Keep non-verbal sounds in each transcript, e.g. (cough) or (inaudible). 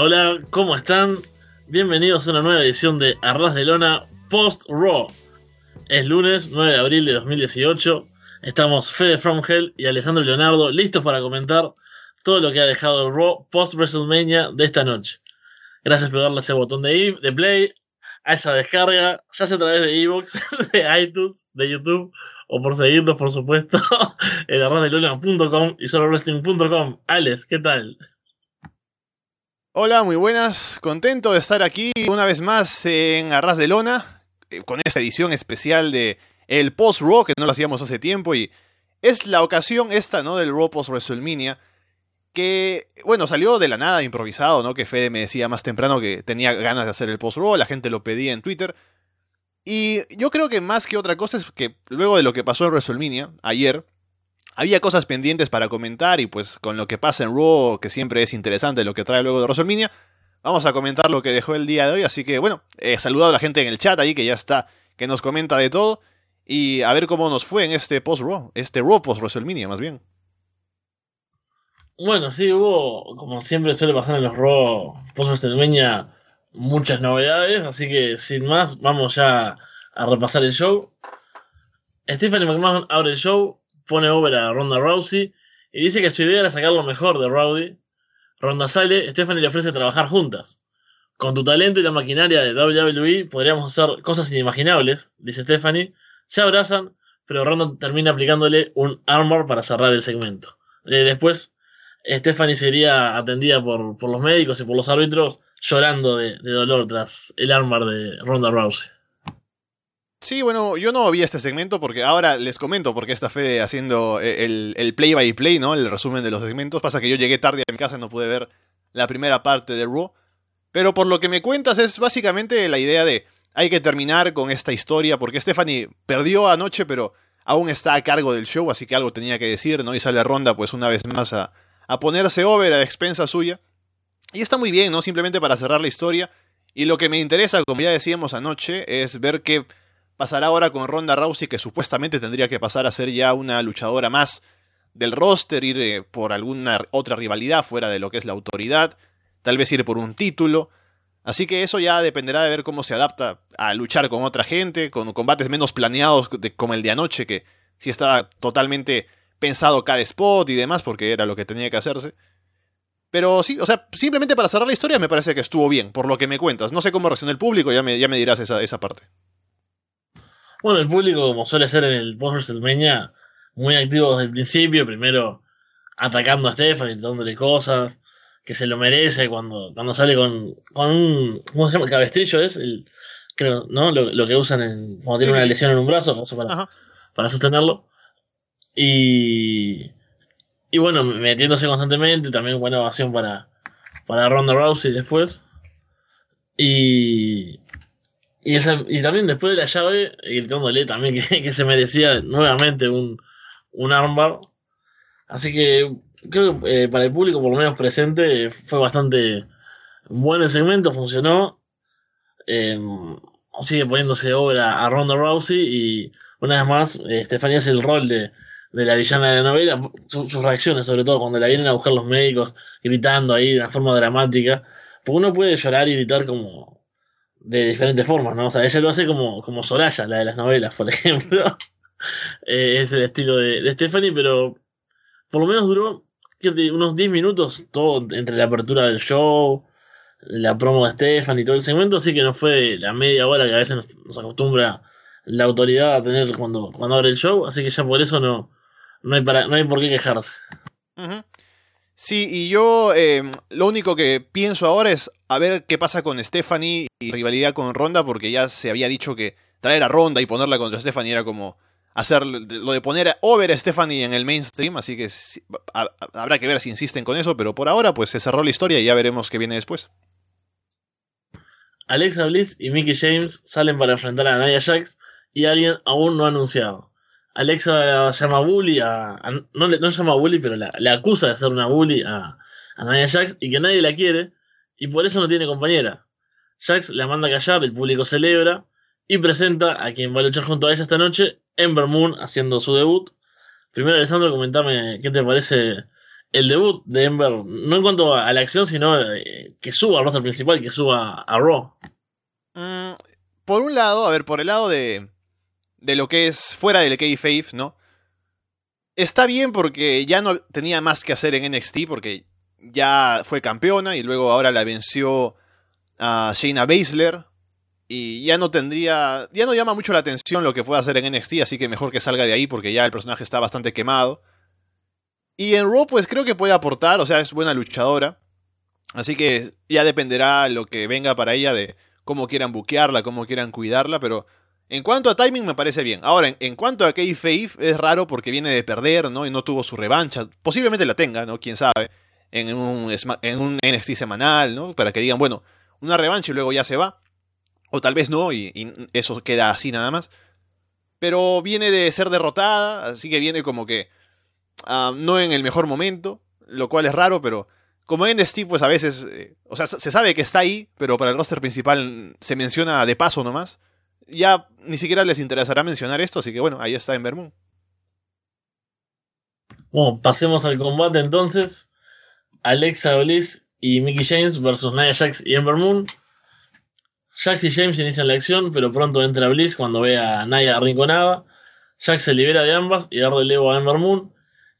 Hola, ¿cómo están? Bienvenidos a una nueva edición de Arras de Lona Post Raw. Es lunes 9 de abril de 2018. Estamos Fede From Hell y Alejandro Leonardo listos para comentar todo lo que ha dejado el Raw post WrestleMania de esta noche. Gracias por darle ese botón de, de play, a esa descarga, ya sea a través de Evox, (laughs) de iTunes, de YouTube, o por seguirnos, por supuesto, (laughs) en arrasdelona.com y solowrestling.com. Alex, ¿qué tal? Hola, muy buenas. Contento de estar aquí una vez más en Arras de Lona, eh, con esta edición especial de el Post Raw, que no lo hacíamos hace tiempo, y es la ocasión esta, ¿no? Del Raw Post WrestleMania, que, bueno, salió de la nada, improvisado, ¿no? Que Fede me decía más temprano que tenía ganas de hacer el Post Raw, la gente lo pedía en Twitter. Y yo creo que más que otra cosa es que luego de lo que pasó en WrestleMania, ayer, había cosas pendientes para comentar y pues con lo que pasa en Raw, que siempre es interesante lo que trae luego de WrestleMania, vamos a comentar lo que dejó el día de hoy. Así que bueno, he saludado a la gente en el chat ahí que ya está, que nos comenta de todo y a ver cómo nos fue en este post-Raw, este Raw post-WrestleMania más bien. Bueno, sí, hubo, como siempre suele pasar en los Raw post-WrestleMania, muchas novedades, así que sin más, vamos ya a repasar el show. Stephanie McMahon abre el show pone over a Ronda Rousey y dice que su idea era sacar lo mejor de Rowdy. Ronda sale, Stephanie le ofrece trabajar juntas. Con tu talento y la maquinaria de WWE podríamos hacer cosas inimaginables, dice Stephanie. Se abrazan, pero Ronda termina aplicándole un armor para cerrar el segmento. Eh, después, Stephanie sería atendida por, por, los médicos y por los árbitros llorando de, de dolor tras el armor de Ronda Rousey. Sí, bueno, yo no vi este segmento porque ahora les comento porque está Fede haciendo eh, el, el, play by play, ¿no? El resumen de los segmentos. Pasa que yo llegué tarde a mi casa y no pude ver la primera parte de Raw. Pero por lo que me cuentas es básicamente la idea de hay que terminar con esta historia porque Stephanie perdió anoche, pero aún está a cargo del show, así que algo tenía que decir, ¿no? Y sale Ronda pues una vez más a, a ponerse over a expensa suya. Y está muy bien, ¿no? Simplemente para cerrar la historia. Y lo que me interesa, como ya decíamos anoche, es ver que pasará ahora con Ronda Rousey, que supuestamente tendría que pasar a ser ya una luchadora más del roster, ir eh, por alguna otra rivalidad fuera de lo que es la autoridad, tal vez ir por un título. Así que eso ya dependerá de ver cómo se adapta a luchar con otra gente, con combates menos planeados como el de anoche, que sí estaba totalmente pensado cada spot y demás, porque era lo que tenía que hacerse. Pero sí, o sea, simplemente para cerrar la historia me parece que estuvo bien, por lo que me cuentas. No sé cómo reaccionó el público, ya me, ya me dirás esa, esa parte. Bueno, el público, como suele ser en el post WrestleMania, muy activo desde el principio, primero atacando a Stephanie, dándole cosas, que se lo merece cuando, cuando sale con, con un, ¿cómo se llama? Cabestrillo es, el, creo, ¿no? Lo, lo que usan en, cuando tiene una lesión en un brazo, para, para sostenerlo. Y, y bueno, metiéndose constantemente, también buena ovación para, para Ronda Rousey después. Y, y, y, también después de la llave, gritándole también que, se merecía nuevamente un, un armbar. Así que creo que eh, para el público, por lo menos presente, fue bastante bueno el segmento, funcionó. Eh, sigue poniéndose obra a Ronda Rousey y una vez más, eh, Stephanie hace el rol de, de la villana de la novela, sus reacciones, sobre todo cuando la vienen a buscar los médicos, gritando ahí de una forma dramática. Porque uno puede llorar y gritar como, de diferentes formas, ¿no? O sea, ella lo hace como, como Soraya, la de las novelas, por (laughs) ejemplo. eh, es el estilo de, Stephanie, pero por lo menos duró unos 10 minutos todo entre la apertura del show, la promo de Stephanie y todo el segmento, así que no fue la media hora que a veces nos, nos acostumbra la autoridad a tener cuando, cuando abre el show, así que ya por eso no, no, hay, para, no hay por qué quejarse. Uh. Sí, y yo eh, lo único que pienso ahora es a ver qué pasa con Stephanie y rivalidad con Ronda, porque ya se había dicho que traer a Ronda y ponerla contra Stephanie era como hacer lo de poner over a Stephanie en el mainstream, así que habrá que ver si insisten con eso, pero por ahora pues se cerró la historia y ya veremos qué viene después. Alexa Bliss y Mickey James salen para enfrentar a Nia Jax y alguien aún no anunciado. Alexa llama bully a, a no, le, no llama bully, pero le acusa de ser una bully a, a Nia Jax y que nadie la quiere y por eso no tiene compañera. Jax la manda a callar, el público celebra y presenta a quien va a luchar junto a ella esta noche, Ember Moon, haciendo su debut. Primero, Alessandro, comentame qué te parece el debut de Ember, no en cuanto a la acción, sino eh, que suba al roster principal, que suba a Raw. Mm, por un lado, a ver, por el lado de, de lo que es fuera del kayfabe, ¿no? Está bien porque ya no tenía más que hacer en NXT, porque ya fue campeona y luego ahora la venció a Shayna Baszler. Y ya no tendría. Ya no llama mucho la atención lo que pueda hacer en NXT, así que mejor que salga de ahí porque ya el personaje está bastante quemado. Y en Raw, pues creo que puede aportar, o sea, es buena luchadora. Así que ya dependerá lo que venga para ella de cómo quieran buquearla, cómo quieran cuidarla, pero en cuanto a timing me parece bien. Ahora, en, cuanto a Kayfabe, es raro porque viene de perder, ¿no? Y no tuvo su revancha. Posiblemente la tenga, ¿no? Quién sabe. En un, en un NXT semanal, ¿no? Para que digan, bueno, una revancha y luego ya se va. O tal vez no, y, eso queda así nada más. Pero viene de ser derrotada, así que viene como que ah, no en el mejor momento, lo cual es raro, pero como NXT, pues a veces, eh, o sea, se sabe que está ahí, pero para el roster principal se menciona de paso nomás. Ya ni siquiera les interesará mencionar esto, así que bueno, ahí está en Moon. Bueno, pasemos al combate entonces. Alexa Bliss y Mickey James versus Nia Jax y Ember Moon. Jax y James inician la acción, pero pronto entra Bliss cuando ve a Nia arrinconada. Jax se libera de ambas y da relevo a Ember Moon.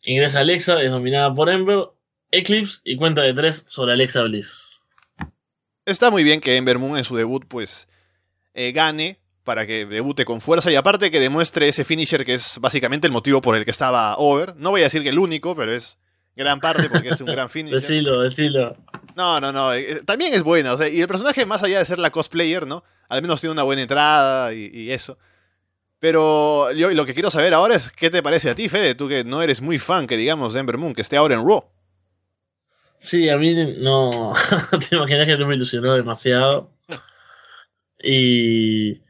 Ingresa Alexa, es dominada por Ember. Eclipse y cuenta de tres sobre Alexa Bliss. Está muy bien que Ember Moon en su debut pues eh, gane para que debute con fuerza y aparte que demuestre ese finisher que es básicamente el motivo por el que estaba over. No voy a decir que el único, pero es gran parte porque es un gran (laughs) finisher. decilo, decilo. No, no, no. Eh, también es buena. O sea, y el personaje, más allá de ser la cosplayer, ¿no? Al menos tiene una buena entrada y, eso. Pero yo lo que quiero saber ahora es qué te parece a ti, Fede, tú que no eres muy fan, que digamos, de Ember Moon, que esté ahora en Raw. Sí, a mí no. (laughs) te imaginas que no me ilusionó demasiado. (laughs) Y.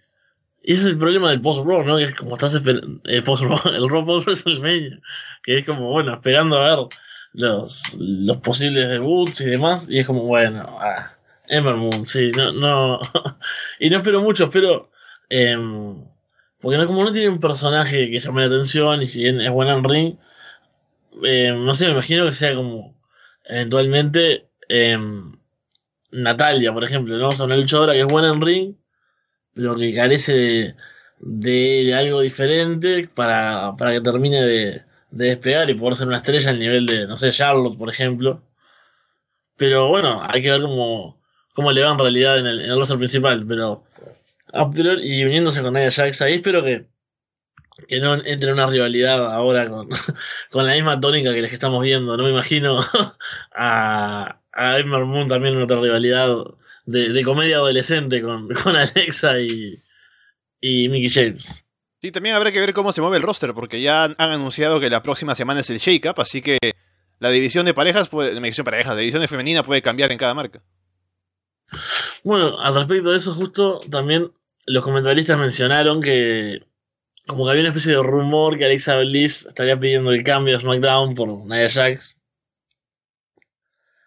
Y ese es el problema del post-raw, ¿no? Que es como estás esperando. El post-raw, (laughs) el raw post WrestleMania. Que es como, bueno, esperando a ver los, los posibles debuts y demás, y es como, bueno, ah, Ember Moon, sí, no, no, (laughs) y no espero mucho, espero, em, porque no, como no tiene un personaje que llame la atención, y si bien es buena en ring, em, no sé, me imagino que sea como, eventualmente, em, Natalia, por ejemplo, ¿no? O sea, una luchadora que es buena en ring, pero que carece de, algo diferente para, para que termine de, de despegar y poder ser una estrella al nivel de, no sé, Charlotte, por ejemplo. Pero bueno, hay que ver cómo, cómo le va en realidad en el, en el roster principal. Pero, y uniéndose con Nia Jax ahí, espero que, que no entre en una rivalidad ahora con, (laughs) con la misma tónica que les estamos viendo. No me imagino (laughs) a, a Ember Moon también en otra rivalidad de, de comedia adolescente con, (laughs) con Alexa y, y Mickey James. Sí, también habrá que ver cómo se mueve el roster, porque ya han anunciado que la próxima semana es el Shake-Up, así que la división de parejas, puede, la división de parejas, la división de femenina puede cambiar en cada marca. Bueno, al respecto de eso, justo también los comentaristas mencionaron que como que había una especie de rumor que Alexa Bliss estaría pidiendo el cambio a SmackDown por Nia Jax.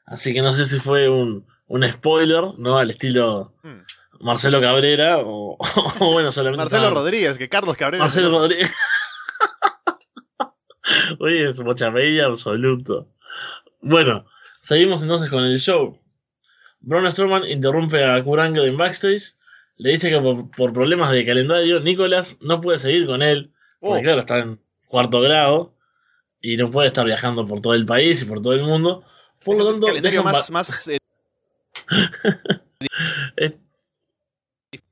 Así que no sé si fue un, un spoiler, ¿no? Al estilo hmm. Marcelo Cabrera (laughs) o, bueno, solamente. Marcelo Rodríguez, que Carlos Cabrera. Marcelo Rodríguez. (laughs) Oye, es mochamella absoluto. Bueno, seguimos entonces con el show. Braun Strowman interrumpe a Kurangle en backstage. Le dice que por, problemas de calendario, Nicolás no puede seguir con él. Porque oh. claro, está en cuarto grado y no puede estar viajando por todo el país y por todo el mundo. Por lo tanto, calendario más, más eh,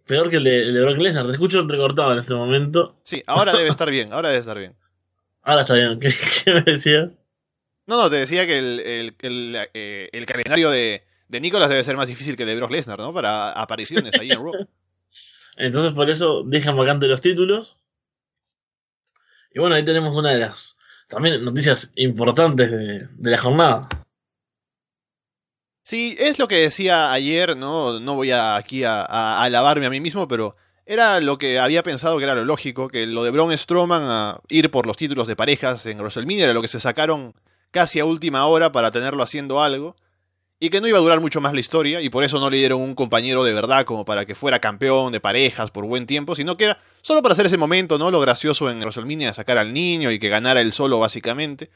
Peor que el de, el Brock Lesnar. Te escucho entrecortado en este momento. Sí, ahora debe estar bien. Ahora debe estar bien. Ahora está bien. ¿Qué, me decías? No, no, te decía que el, el, el, eh, el calendario de, de Nicolas debe ser más difícil que el de Brock Lesnar, ¿no? Para apariciones ahí en Raw. (laughs) Entonces por eso dejan vacante los títulos. Y bueno, ahí tenemos una de las también noticias importantes de, de la jornada. Sí, es lo que decía ayer, ¿no? No voy a, aquí a, alabarme a mí mismo, pero era lo que había pensado que era lo lógico, que lo de Braun Strowman a ir por los títulos de parejas en WrestleMania era lo que se sacaron casi a última hora para tenerlo haciendo algo. y que no iba a durar mucho más la historia y por eso no le dieron un compañero de verdad como para que fuera campeón de parejas por buen tiempo, sino que era solo para hacer ese momento, ¿no? Lo gracioso en WrestleMania, sacar al niño y que ganara él solo básicamente.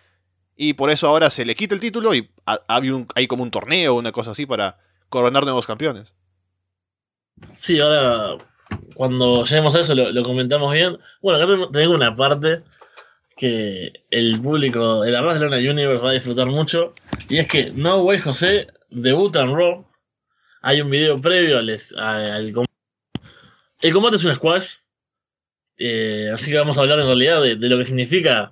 Y por eso ahora se le quita el título y hay como un torneo o una cosa así para coronar nuevos campeones. Sí, ahora cuando lleguemos a eso lo, comentamos bien. Bueno, acá tengo una parte que el público, el Luna Universe va a disfrutar mucho. Y es que No Way José debuta en Raw. Hay un video previo al, combate. El combate es un squash. Eh, así que vamos a hablar en realidad de, lo que significa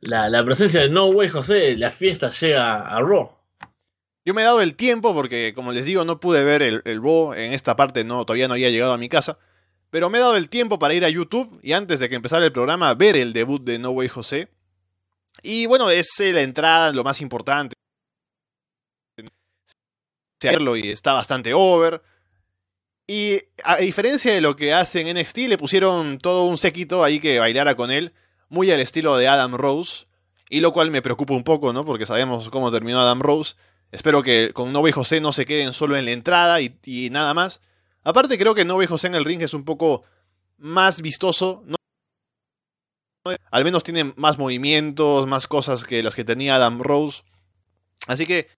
la, presencia de No Way José. La fiesta llega a Raw. Yo me he dado el tiempo porque, como les digo, no pude ver el, el Raw. En esta parte no, todavía no había llegado a mi casa. Pero me he dado el tiempo para ir a YouTube y antes de que empezara el programa ver el debut de No Way José. Y bueno, es la entrada, lo más importante. Hacerlo y está bastante over. Y a diferencia de lo que hace en NXT, le pusieron todo un séquito ahí que bailara con él, muy al estilo de Adam Rose. Y lo cual me preocupa un poco, ¿no? Porque sabemos cómo terminó Adam Rose. Espero que con No Way José no se queden solo en la entrada y, y nada más Aparte creo que No José en el ring es un poco más vistoso. Al menos tiene más movimientos, más cosas que las que tenía Adam Rose. Así que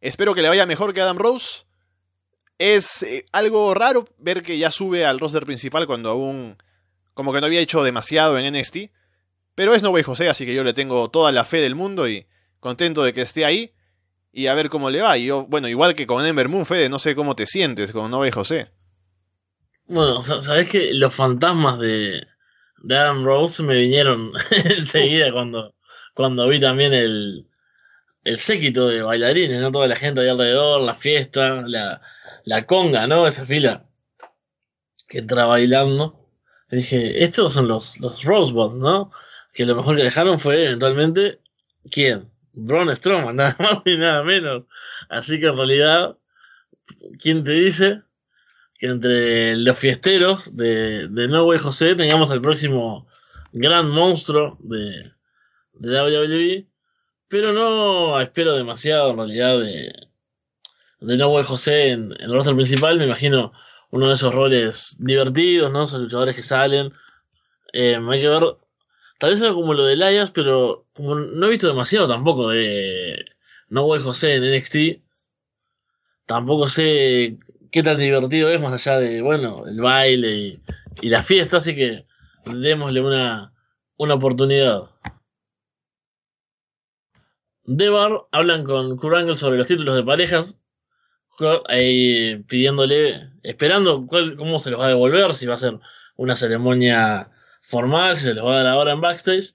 espero que le vaya mejor que Adam Rose. Es eh, algo raro ver que ya sube al roster principal cuando aún como que no había hecho demasiado en NXT. Pero es No José, así que yo le tengo toda la fe del mundo y contento de que esté ahí. Y a ver cómo le va. Y yo, bueno, igual que con Ember Moon, Fede, no sé cómo te sientes con No José. Bueno, sabes que los fantasmas de, de Adam Rose me vinieron (laughs) enseguida cuando, cuando vi también el, el séquito de bailarines, ¿no? Toda la gente ahí alrededor, la fiesta, la, la conga, ¿no? Esa fila que entra bailando. Y dije, estos son los, los Rosebuds, ¿no? Que lo mejor que dejaron fue eventualmente, ¿quién? Braun Strowman, (laughs) nada más y nada menos. Así que en realidad, ¿quién te dice? que entre los fiesteros de, de No Way José tengamos el próximo gran monstruo de, de WWE. Pero no espero demasiado en realidad de, de No Way José en, el roster principal. Me imagino uno de esos roles divertidos, ¿no? Esos luchadores que salen. Eh, hay que ver. Tal vez algo como lo de Elias, pero como no he visto demasiado tampoco de No Way José en NXT. Tampoco sé qué tan divertido es más allá de, bueno, el baile y, la fiesta, así que démosle una, una oportunidad. De Bar hablan con Kurt sobre los títulos de parejas, ahí pidiéndole, esperando cómo se los va a devolver, si va a ser una ceremonia formal, se los va a dar ahora en backstage.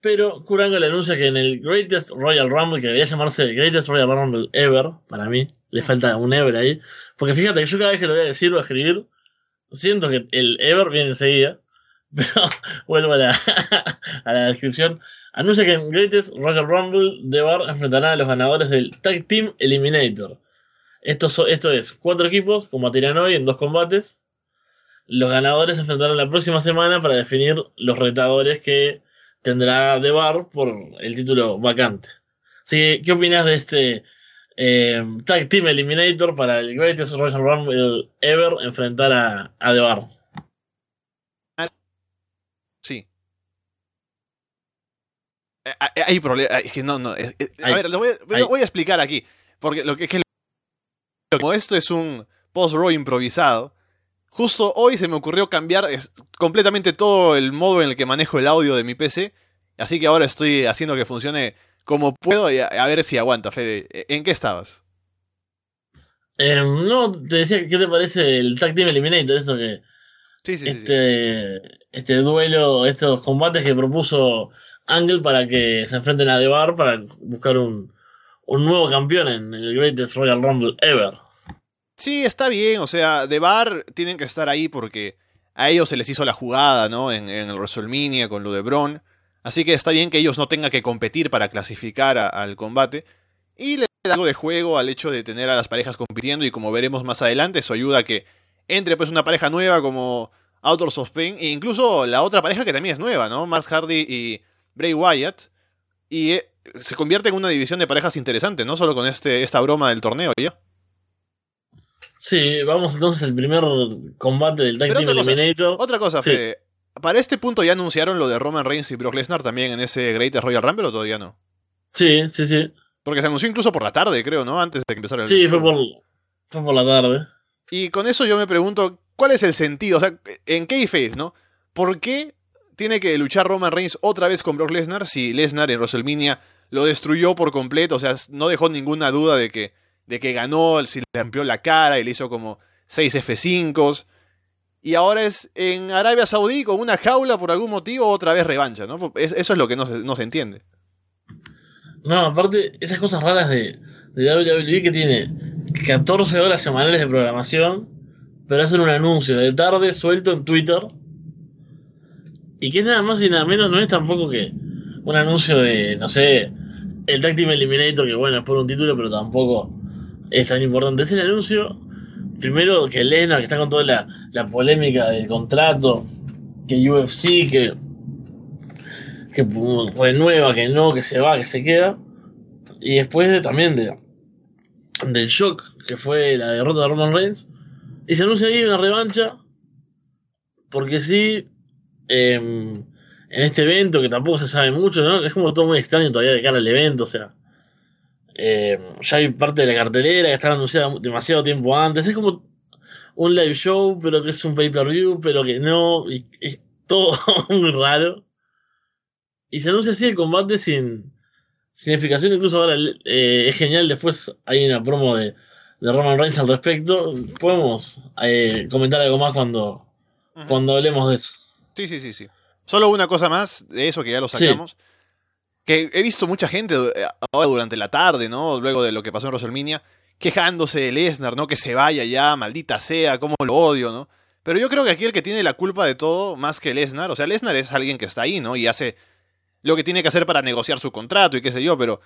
Pero Kurango le anuncia que en el Greatest Royal Rumble, que debería llamarse Greatest Royal Rumble Ever, para mí, le falta un Ever ahí. Porque fíjate que yo cada vez que lo voy a decir o a escribir, siento que el Ever viene enseguida. (laughs) Pero vuelvo a la, (laughs) a la descripción. Anuncia que en Greatest Royal Rumble, The Bar enfrentará a los ganadores del Tag Team Eliminator. Esto, esto es cuatro equipos, combatirán hoy en dos combates. Los ganadores se enfrentarán la próxima semana para definir los retadores que tendrá de Bar por el título vacante. Así ¿qué opinas de este eh, Tag Team Eliminator para el Greatest Royal Rumble Ever enfrentar a, a The Bar? Sí. Eh, eh, hay problema. No, no. a ver, lo voy, a, voy, a explicar aquí. Porque lo que, que como esto es un post-row improvisado, Justo hoy se me ocurrió cambiar completamente todo el modo en el que manejo el audio de mi PC. Así que ahora estoy haciendo que funcione como puedo y a, ver si aguanta, Fede. ¿En qué estabas? Em, no, te decía, ¿qué te parece el Tag Team Eliminator? Esto que. Sí, sí, este, sí. este duelo, estos combates que propuso Angle para que se enfrenten a The Bar para buscar un, un nuevo campeón en el Greatest Royal Rumble Ever. Sí, está bien, o sea, de bar tienen que estar ahí porque a ellos se les hizo la jugada, ¿no? En, el WrestleMania con lo de Braun. Así que está bien que ellos no tengan que competir para clasificar al combate. Y le da algo de juego al hecho de tener a las parejas compitiendo y como veremos más adelante, eso ayuda a que entre pues una pareja nueva como Outdoors of Pain e incluso la otra pareja que también es nueva, ¿no? Matt Hardy y Bray Wyatt. Y eh, se convierte en una división de parejas interesante, no solo con este, esta broma del torneo ya. Sí, vamos entonces al primer combate del Tag Pero Team otra cosa, Eliminator. Otra cosa, Sí. Fede. Para este punto ya anunciaron lo de Roman Reigns y Brock Lesnar también en ese Greatest Royal Rumble o todavía no. Sí, sí, sí. Porque se anunció incluso por la tarde, creo, ¿no? Antes de que empezara el. Sí, fue por, fue por la tarde. Y con eso yo me pregunto, ¿cuál es el sentido? O sea, ¿en qué face, no? ¿Por qué tiene que luchar Roman Reigns otra vez con Brock Lesnar si Lesnar en WrestleMania lo destruyó por completo? O sea, no dejó ninguna duda de que, de que ganó, si le rompió la cara y le hizo como 6 F5s. Y ahora es en Arabia Saudí con una jaula por algún motivo, otra vez revancha, ¿no? Es- eso es lo que no se, no se entiende. No, aparte, esas cosas raras de, de WWE que tiene 14 horas semanales de programación, pero hacen un anuncio de tarde suelto en Twitter. Y que nada más y nada menos no es tampoco que un anuncio de, no sé, el Tag Eliminator, que bueno, es por un título, pero tampoco es tan importante. Es el anuncio, primero que Lesnar, que está con toda la, la polémica del contrato, que UFC, que que renueva, que no, que se va, que se queda. Y después de- también de, del shock que fue la derrota de Roman Reigns. Y se anuncia ahí una revancha. Porque sí, em, en este evento que tampoco se sabe mucho, ¿no? Es como todo muy extraño todavía de cara al evento, o sea. Em, ya hay parte de la cartelera que está anunciada demasiado tiempo antes. Es como un live show, pero que es un pay-per-view, pero que no. Y es todo (laughs) muy raro. Y se anuncia así el combate sin, sin explicación. Incluso ahora eh, es genial. Después hay una promo de, de Roman Reigns al respecto. Podemos eh, comentar algo más cuando, cuando hablemos de eso. Sí, sí, sí, sí. Solo una cosa más de eso que ya lo Sí. Que he visto mucha gente eh, ahora durante la tarde, ¿no? Luego de lo que pasó en WrestleMania, quejándose de Lesnar, ¿no? Que se vaya ya, maldita sea, cómo lo odio, ¿no? Pero yo creo que aquí el que tiene la culpa de todo, más que Lesnar, o sea, Lesnar es alguien que está ahí, ¿no? Y hace lo que tiene que hacer para negociar su contrato y qué sé yo, pero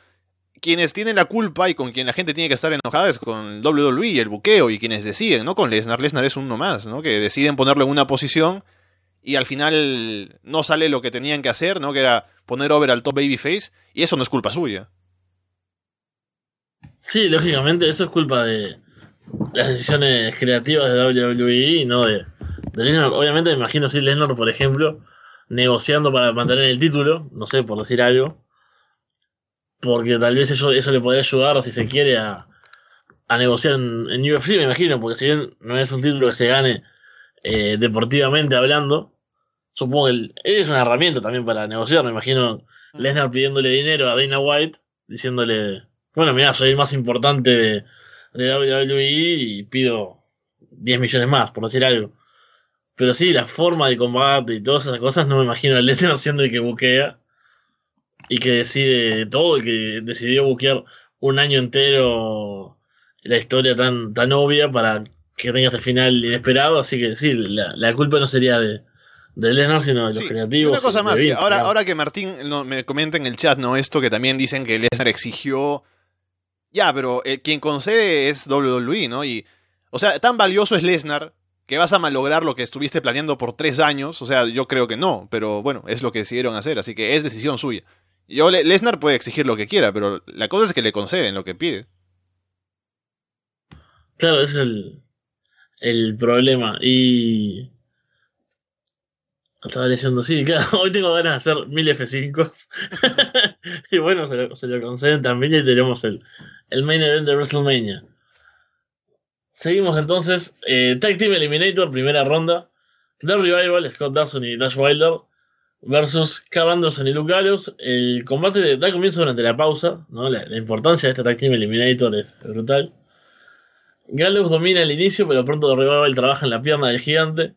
quienes tienen la culpa y con quien la gente tiene que estar enojada es con WWE y el buqueo y quienes deciden, ¿no? Con Lesnar. Lesnar es uno más, ¿no? Que deciden ponerlo en una posición y al final no sale lo que tenían que hacer, ¿no? Que era poner over al top babyface y eso no es culpa suya. Sí, lógicamente, eso es culpa de las decisiones creativas de WWE no de, de. Obviamente, me imagino si Lesnar, por ejemplo, negociando para mantener el título, no sé, por decir algo, porque tal vez eso, eso le podría ayudar, si se quiere, a, a negociar en, en UFC, me imagino, porque si bien no es un título que se gane eh, deportivamente hablando, supongo que el- es una herramienta también para negociar, me imagino Lesnar pidiéndole dinero a Dana White, diciéndole, bueno, mira, soy el más importante de, de WWE y pido 10 millones más, por decir algo. Pero sí, la forma de combate y todas esas cosas, no me imagino a Lesnar siendo el que buquea y que decide todo y que decidió buquear un año entero la historia tan, tan obvia para que tenga este final inesperado. Así que sí, la, la culpa no sería de, de Lesnar, sino de los Sí, creativos. una cosa más, Vince, ahora, ahora que Martín no, me comenta en el chat, ¿no? Esto que también dicen que Lesnar exigió. Ya, pero eh, quien concede es WWE, ¿no? Y. O sea, tan valioso es Lesnar que vas a malograr lo que estuviste planeando por tres años. O sea, yo creo que no, pero bueno, es lo que decidieron hacer, así que es decisión suya. Yo, Le- Lesnar puede exigir lo que quiera, pero la cosa es que le conceden lo que pide. Claro, ese es el, el problema. Y. Estaba leyendo, sí, claro, (laughs) hoy tengo ganas de hacer mil F5. (laughs) y bueno, se lo, conceden también y tenemos el, el main event de WrestleMania. Seguimos entonces. Eh, Tag Team Eliminator, primera ronda. The Revival, Scott Dawson y Dash Wilder. Versus Carl y Luke Gallows. El combate da comienzo durante la pausa. ¿no? La, la importancia de este Tag Team Eliminator es brutal. Gallows domina el inicio, pero pronto The Revival trabaja en la pierna del gigante.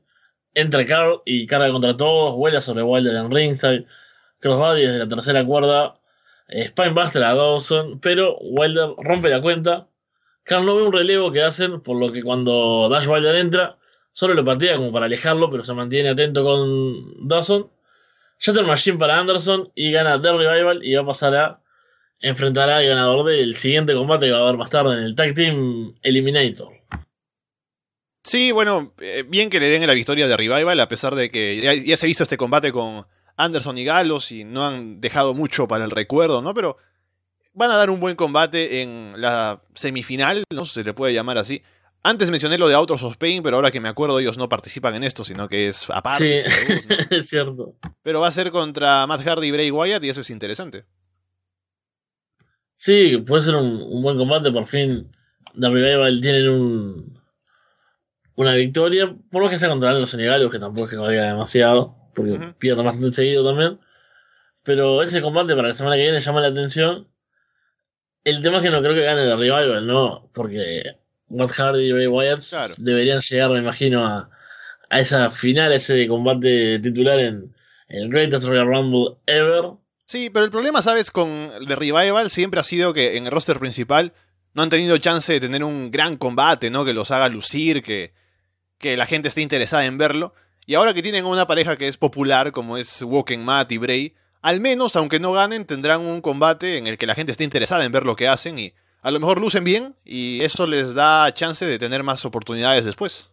Entra Carl y carga contra todos, vuela sobre Wilder en ringside. Crossbody desde la tercera cuerda. eh, Spinebuster a Dawson, pero Wilder rompe la cuenta. Carl no ve un relevo que hacen, por lo que cuando Dash Wilder entra, solo lo patea como para alejarlo, pero se mantiene atento con Dawson. Shatter Machine para Anderson y gana The Revival y va a pasar a enfrentar al ganador del siguiente combate que va a haber más tarde en el Tag Team Eliminator. Sí, bueno, eh, bien que le den la victoria de Revival, a pesar de que ya, ya se ha visto este combate con Anderson y Galos y no han dejado mucho para el recuerdo, ¿no? Pero van a dar un buen combate en la semifinal, ¿no? Se le puede llamar así. Antes mencioné lo de Autos of Pain, pero ahora que me acuerdo ellos no participan en esto, sino que es aparte. Sí, (laughs) es cierto. Pero va a ser contra Matt Hardy y Bray Wyatt y eso es interesante. Sí, puede ser un, buen combate, por fin The Revival tienen un, una victoria, por lo que sea contra los senegales, que tampoco es que valga demasiado, porque uh pierden bastante seguido también. Pero ese combate para la semana que viene llama la atención. El tema es que no creo que gane The Revival, ¿no? Porque Matt Hardy y Bray Wyatt deberían llegar, me imagino, a, a esa final, a ese combate titular en el Greatest Royal Rumble Ever. Sí, pero el problema, ¿sabes? Con The Revival siempre ha sido que en el roster principal no han tenido chance de tener un gran combate, ¿no? Que los haga lucir, que, que la gente esté interesada en verlo. Y ahora que tienen una pareja que es popular, como es Walking Matt y Bray, al menos, aunque no ganen, tendrán un combate en el que la gente esté interesada en ver lo que hacen y a lo mejor lucen bien y eso les da chance de tener más oportunidades después.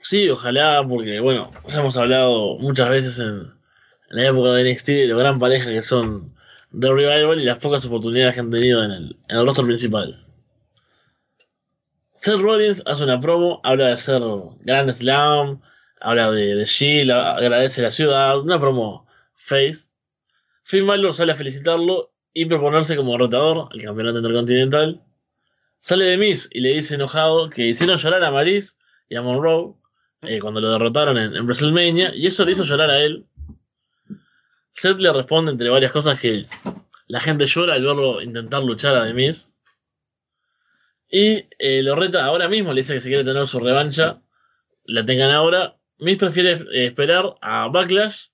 Sí, ojalá, porque bueno, ya hemos hablado muchas veces en, la época de NXT de la gran pareja que son The Revival y las pocas oportunidades que han tenido en el, en el rostro principal. Seth Rollins hace una promo, habla de ser Grand Slam, habla de, de Shield, agradece la ciudad, una promo face. Finn Balor sale a felicitarlo y proponerse como derrotador al campeonato intercontinental. Sale de Miss y le dice enojado que hicieron llorar a Maris y a Monroe eh, cuando lo derrotaron en, WrestleMania y eso le hizo llorar a él. Seth le responde entre varias cosas que la gente llora al verlo intentar luchar a The Miz. Y eh, lo reta ahora mismo, le dice que si quiere tener su revancha, la tengan ahora. Miz prefiere eh, esperar a Backlash.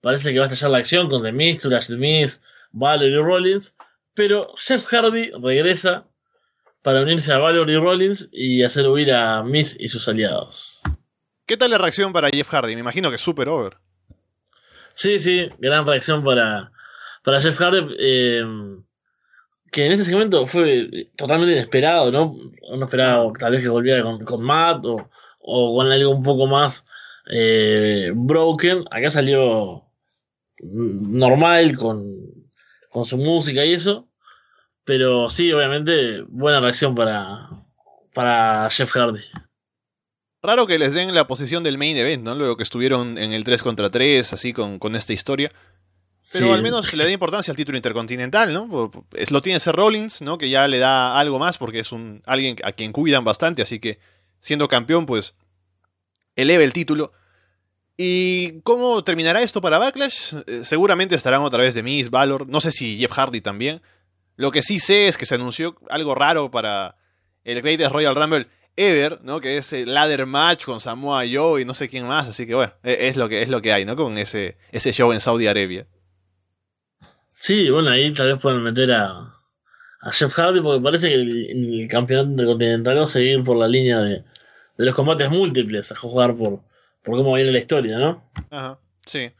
Parece que va a estallar la acción con The Miz, Turash The Miz, Valerie Rollins, pero Jeff Hardy regresa para unirse a Valerie Rollins y hacer huir a Miss y sus aliados. ¿Qué tal la reacción para Jeff Hardy? Me imagino que es super over. Sí, sí, gran reacción para, para Jeff Hardy. Eh, que en este segmento fue totalmente inesperado, ¿no? No esperaba tal vez que volviera con, Matt o, con algo un poco más eh, broken. Acá salió normal, con con su música y eso. Pero sí, obviamente, buena reacción para, para Jeff Hardy. Raro que les den la posición del main event, ¿no? Luego que estuvieron en el 3 contra 3, así con, con esta historia. Pero al menos le da importancia al título intercontinental, ¿no? Lo tiene ese Rollins, ¿no? Que ya le da algo más porque es un alguien a quien cuidan bastante, así que siendo campeón, pues eleva el título. ¿Y cómo terminará esto para Backlash? Eh, seguramente estarán otra vez de Miss, Valor, no sé si Jeff Hardy también. Lo que sí sé es que se anunció algo raro para el Greatest Royal Rumble Ever, ¿no? Que es el ladder match con Samoa Joe y no sé quién más, así que bueno, e-, es lo que, es lo que hay, ¿no? Con ese, ese show en Saudi Arabia. Sí, bueno, ahí tal vez puedan meter a, a Jeff Hardy porque parece que el, campeonato intercontinental va a seguir por la línea de, de los combates múltiples, a jugar por, por cómo viene la historia, ¿no? Ajá, sí.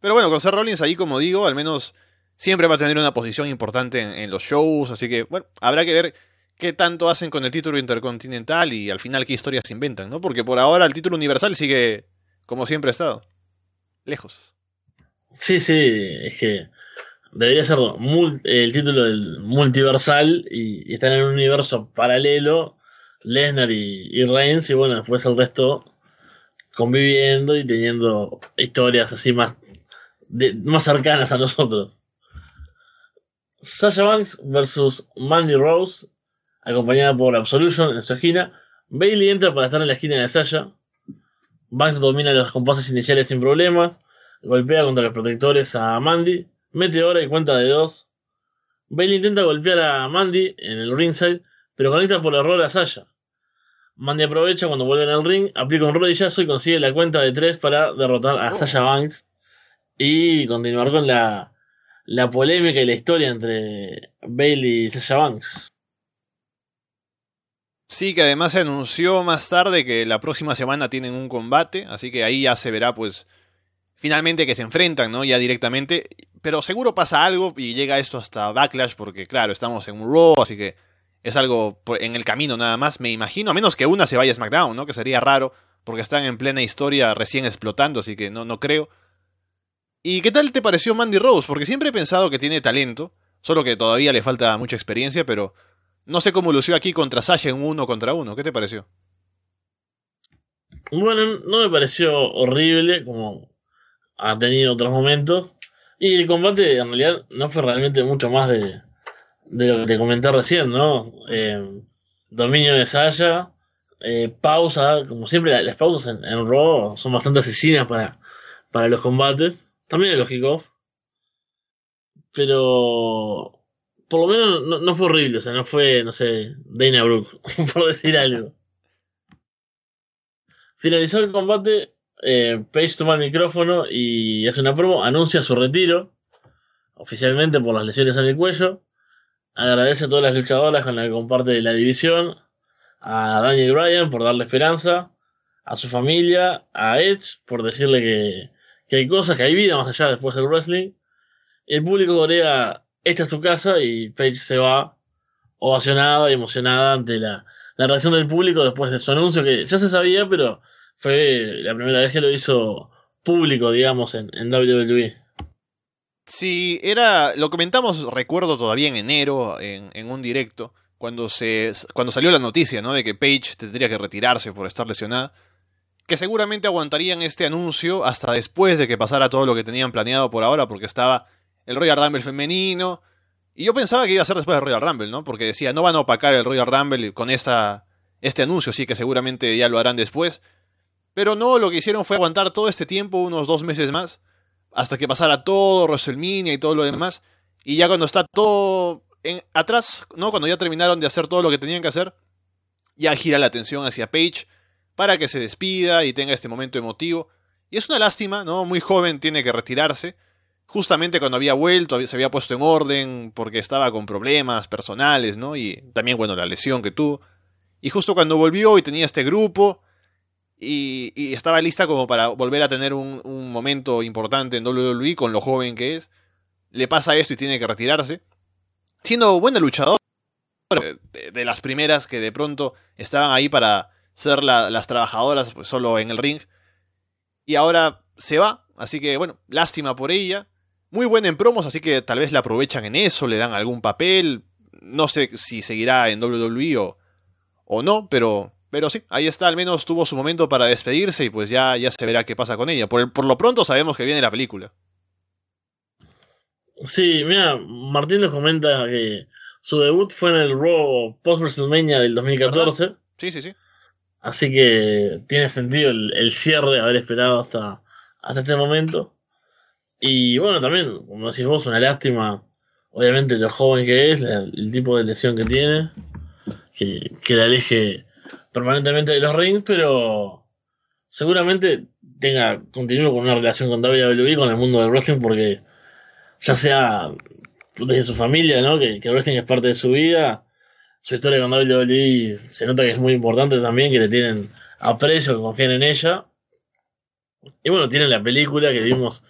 Pero bueno, con Seth Rollins ahí, como digo, al menos siempre va a tener una posición importante en, los shows, así que, bueno, habrá que ver qué tanto hacen con el título intercontinental y al final qué historias se inventan, ¿no? Porque por ahora el título universal sigue como siempre ha estado, lejos. Sí, sí, es que debería ser el título del multiversal y, y estar en un universo paralelo, Lesnar y, y Reigns, y bueno, después el resto conviviendo y teniendo historias así más, más cercanas a nosotros. Sasha Banks versus Mandy Rose, acompañada por Absolution en su esquina. Bailey entra para estar en la esquina de Sasha. Banks domina los compases iniciales sin problemas. Golpea contra los protectores a Mandy. Mete hora y cuenta de dos. Bailey intenta golpear a Mandy en el ringside, pero conecta por error a Sasha. Mandy aprovecha cuando vuelven al ring, aplica un rodillazo y consigue la cuenta de tres para derrotar a oh. Sasha Banks y continuar con la, la polémica y la historia entre Bailey y Sasha Banks. Sí, que además se anunció más tarde que la próxima semana tienen un combate, así que ahí ya se verá pues finalmente que se enfrentan, ¿no? Ya directamente, pero seguro pasa algo y llega esto hasta Backlash porque claro, estamos en un Raw, así que es algo en el camino nada más, me imagino, a menos que una se vaya a SmackDown, ¿no? Que sería raro, porque están en plena historia recién explotando, así que no, no creo. ¿Y qué tal te pareció Mandy Rose? Porque siempre he pensado que tiene talento, solo que todavía le falta mucha experiencia, pero no sé cómo lució aquí contra Sasha en uno contra uno. ¿Qué te pareció? Bueno, no me pareció horrible como ha tenido otros momentos. Y el combate en realidad no fue realmente mucho más de, de lo que te comenté recién, ¿no? Eh, dominio de Sasha, eh, pausa, como siempre las pausas en, en, Raw son bastante asesinas para, para los combates, también en los. Pero por lo menos no, no, fue horrible, o sea, no fue, no sé, Dana Brooke, (laughs) por decir algo. Finalizó el combate, eh, Page toma el micrófono y hace una promo, anuncia su retiro, oficialmente por las lesiones en el cuello. Agradece a todas las luchadoras con las que comparte la división, a Daniel Bryan por darle esperanza, a su familia, a Edge por decirle que, hay cosas, que hay vida más allá después del wrestling. El público corea, esta es tu casa y Page se va ovacionada y emocionada ante la, la reacción del público después de su anuncio que ya se sabía, pero fue la primera vez que lo hizo público, digamos, en, en WWE. Sí, era. Lo comentamos, recuerdo todavía en enero, en, en, un directo, cuando se. cuando salió la noticia, ¿no? De que Paige tendría que retirarse por estar lesionada. Que seguramente aguantarían este anuncio hasta después de que pasara todo lo que tenían planeado por ahora, porque estaba el Royal Rumble femenino. Y yo pensaba que iba a ser después del Royal Rumble, ¿no? Porque decía, no van a opacar el Royal Rumble con esta, este anuncio, sí que seguramente ya lo harán después. Pero no, lo que hicieron fue aguantar todo este tiempo, unos dos meses más, hasta que pasara todo WrestleMania y todo lo demás. Y ya cuando está todo en, atrás, ¿no? Cuando ya terminaron de hacer todo lo que tenían que hacer, ya gira la atención hacia Paige para que se despida y tenga este momento emotivo. Y es una lástima, ¿no? Muy joven tiene que retirarse. Justamente cuando había vuelto, se había puesto en orden porque estaba con problemas personales, ¿no? Y también, bueno, la lesión que tuvo. Y justo cuando volvió y tenía este grupo, y, y, estaba lista como para volver a tener un, un, momento importante en WWE con lo joven que es. Le pasa esto y tiene que retirarse. Siendo buena luchador, de, las primeras que de pronto estaban ahí para ser la, las trabajadoras pues, solo en el ring. Y ahora se va, así que bueno, lástima por ella. Muy buena en promos, así que tal vez la aprovechan en eso, le dan algún papel. No sé si seguirá en WWE o, o no, pero pero sí, ahí está, al menos tuvo su momento para despedirse y pues ya, ya se verá qué pasa con ella. Por, por lo pronto sabemos que viene la película. Sí, mira, Martín nos comenta que su debut fue en el Raw post WrestleMania del 2014. ¿verdad? Sí, sí, sí. Así que tiene sentido el, el cierre, haber esperado hasta, hasta este momento. Y bueno, también, como decís vos, una lástima, obviamente, lo joven que es, el, el tipo de lesión que tiene, que, que la aleje permanentemente de los rings, pero seguramente tenga, continúe con una relación con WWE, con el mundo del wrestling, porque ya sea desde su familia, ¿no? Que, el wrestling es parte de su vida, su historia con WWE se nota que es muy importante también, que le tienen aprecio, que confían en ella. Y bueno, tienen la película que vimos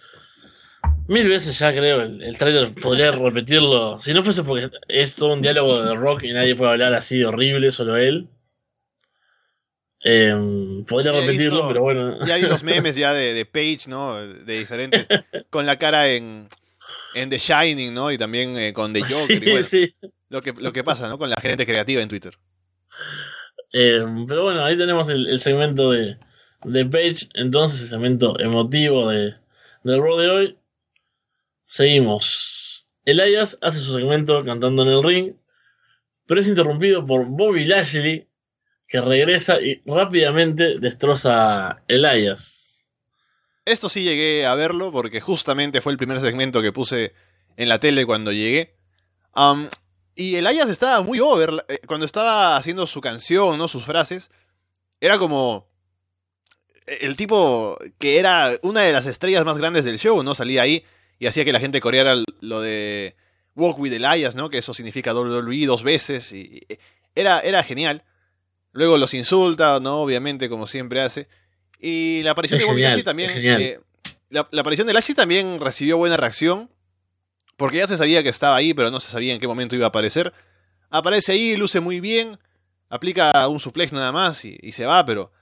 mil veces ya, creo. El, el trailer podría repetirlo. Si no fuese porque es todo un diálogo de rock y nadie puede hablar así horrible, solo él. Eh, podría repetirlo, visto, pero bueno. Ya hay los memes ya de, de Page, ¿no? De diferentes. (laughs) con la cara en, en The Shining, ¿no? Y también eh, con The Joker. Sí, y bueno, sí. lo, que, lo que pasa, ¿no? Con la gente creativa en Twitter. Eh, pero bueno, ahí tenemos el, el, segmento de, de Page. Entonces, el segmento emotivo de, del Raw de hoy. Seguimos. Elias hace su segmento cantando en el ring, pero es interrumpido por Bobby Lashley, que regresa y rápidamente destroza a Elias. Esto sí llegué a verlo porque justamente fue el primer segmento que puse en la tele cuando llegué. Um, y Elias estaba muy over eh, cuando estaba haciendo su canción, ¿no? Sus frases. Era como el tipo que era una de las estrellas más grandes del show, ¿no? Salía ahí y hacía que la gente coreara lo de Walk with Elias, ¿no? Que eso significa WWE dos veces. Y era, era genial. Luego los insulta, ¿no? Obviamente, como siempre hace. Y la aparición Es de genial, también. eh, la, la aparición de Lashley también recibió buena reacción. Porque ya se sabía que estaba ahí, pero no se sabía en qué momento iba a aparecer. Aparece ahí, luce muy bien. Aplica un suplex nada más y, y se va, pero.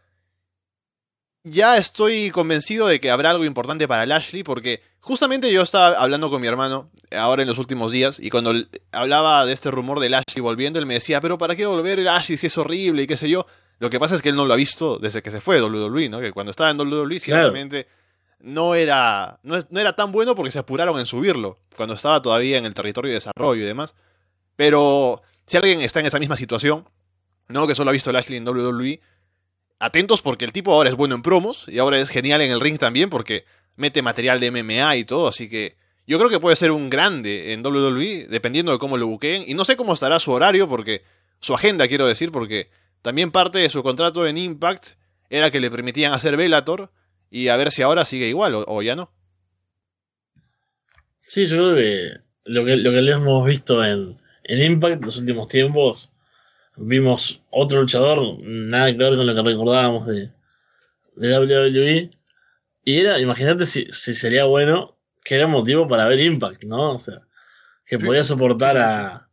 Ya estoy convencido de que habrá algo importante para Lashley porque justamente yo estaba hablando con mi hermano ahora en los últimos días y cuando hablaba de este rumor de Lashley volviendo, él me decía, pero ¿para qué volver el Lashley si es horrible y qué sé yo? Lo que pasa es que él no lo ha visto desde que se fue de WWE, ¿no? Que cuando estaba en WWE ciertamente no, era, no, no era tan bueno porque se apuraron en subirlo, cuando estaba todavía en el territorio de desarrollo y demás. Pero si alguien está en esa misma situación, no que solo ha visto Lashley en WWE, atentos porque el tipo ahora es bueno en promos y ahora es genial en el ring también porque mete material de MMA y todo, así que yo creo que puede ser un grande en WWE dependiendo de cómo lo buqueen y no sé cómo estará su horario porque su agenda quiero decir porque también parte de su contrato en Impact era que le permitían hacer Velator y a ver si ahora sigue igual o, ya no. Sí, yo creo que lo que, lo que le hemos visto en, en Impact los últimos tiempos vimos otro luchador, nada que ver con lo que recordábamos de, de WWE. Y era, imagínate si, si, sería bueno que era motivo para ver Impact, ¿no? O sea, que podía soportar a,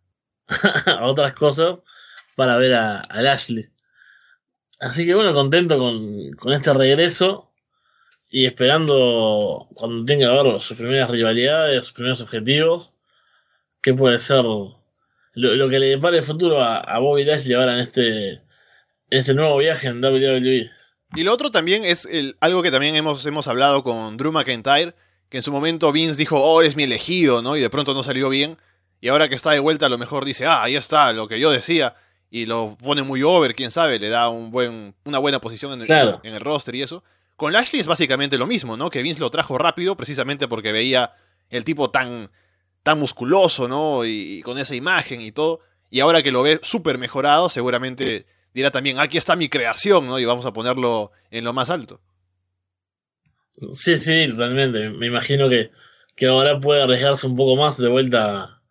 (laughs) a otras cosas para ver a, a Lashley. Así que bueno, contento con, con este regreso y esperando cuando tenga que ver sus primeras rivalidades, sus primeros objetivos, que puede ser lo, que le depara el futuro a, Bobby Lashley ahora en este, en este nuevo viaje en WWE. Y lo otro también es el, algo que también hemos, hemos hablado con Drew McIntyre, que en su momento Vince dijo, oh, es mi elegido, ¿no? Y de pronto no salió bien. Y ahora que está de vuelta, a lo mejor dice, ah, ahí está, lo que yo decía. Y lo pone muy over, quién sabe, le da un buen, una buena posición en el, en el roster y eso. Con Lashley es básicamente lo mismo, ¿no? Que Vince lo trajo rápido precisamente porque veía el tipo tan tan musculoso, ¿no? Y, con esa imagen y todo. Y ahora que lo ve súper mejorado, seguramente dirá también, aquí está mi creación, ¿no? Y vamos a ponerlo en lo más alto. Sí, sí, realmente. Me imagino que, que ahora puede arriesgarse un poco más de vuelta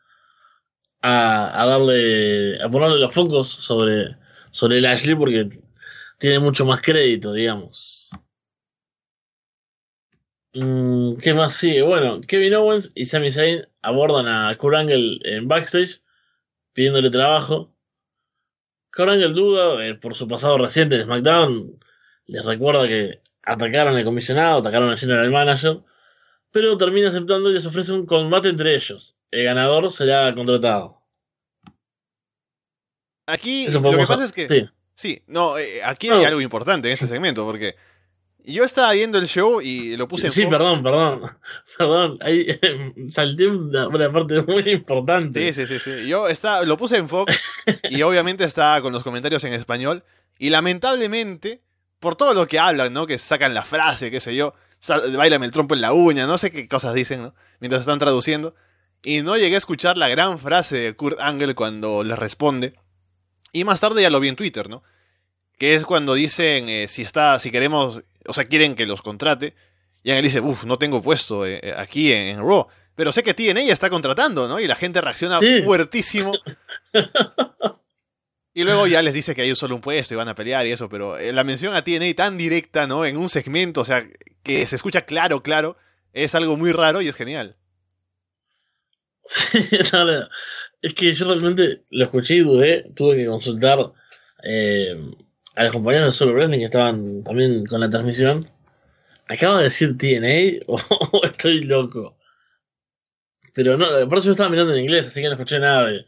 a, a darle, a ponerle los focos sobre, sobre el Ashley porque tiene mucho más crédito, digamos. Mm, ¿Qué más sigue? Bueno, Kevin Owens y Sami Zayn abordan a Kurt Angle en backstage pidiéndole trabajo. Kurt Angle duda eh, por su pasado reciente de SmackDown. Les recuerda que atacaron al comisionado, atacaron al general manager, pero termina aceptando y les ofrece un combate entre ellos. El ganador será contratado. Aquí lo que pasa es que sí, no, eh, aquí hay algo importante en este segmento porque yo estaba viendo el show y lo puse en sí, Fox. Sí, perdón, perdón. (laughs) Perdón, ahí (laughs) salté una, parte muy importante. Sí, sí, sí, sí. Yo estaba, lo puse en Fox (laughs) y obviamente estaba con los comentarios en español. Y lamentablemente, por todo lo que hablan, ¿no? Que sacan la frase, qué sé yo, bailame el trompo en la uña, no sé qué cosas dicen, ¿no? Mientras están traduciendo. Y no llegué a escuchar la gran frase de Kurt Angle cuando le responde. Y más tarde ya lo vi en Twitter, ¿no? Que es cuando dicen eh, si está, si queremos o sea, quieren que los contrate. Y él dice, uff, no tengo puesto eh, eh, aquí en, Raw. Pero sé que TNA está contratando, ¿no? Y la gente reacciona fuertísimo. (laughs) y luego ya les dice que hay solo un puesto y van a pelear y eso, pero eh, la mención a TNA tan directa, ¿no? En un segmento, o sea, que se escucha claro, claro, es algo muy raro y es genial. Sí, (laughs) es que yo realmente lo escuché y dudé, tuve que consultar los compañeros de Solo Wrestling que estaban también con la transmisión. ¿Acabo de decir TNA (laughs) o estoy loco? Pero no, por eso yo estaba mirando en inglés, así que no escuché nada de.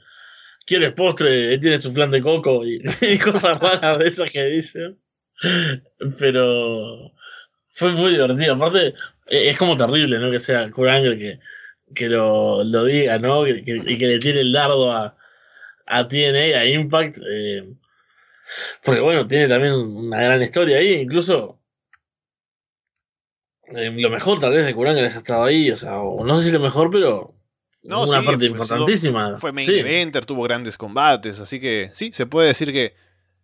¿Quieres postre? Él tiene su plan de coco (laughs) y, cosas raras de esas que dicen. Pero fue muy divertido. Aparte, e, es como terrible, ¿no? Que sea Kurt que, que lo, lo diga, ¿no? y que le tire el dardo a, a TNA, a Impact. Eh, porque bueno, tiene también una gran historia ahí, incluso eh, lo mejor tal vez de Kuranga que ha estado ahí, o sea, no sé si lo mejor, pero una parte importantísima. Fue main eventer, tuvo grandes combates, así que sí, se puede decir que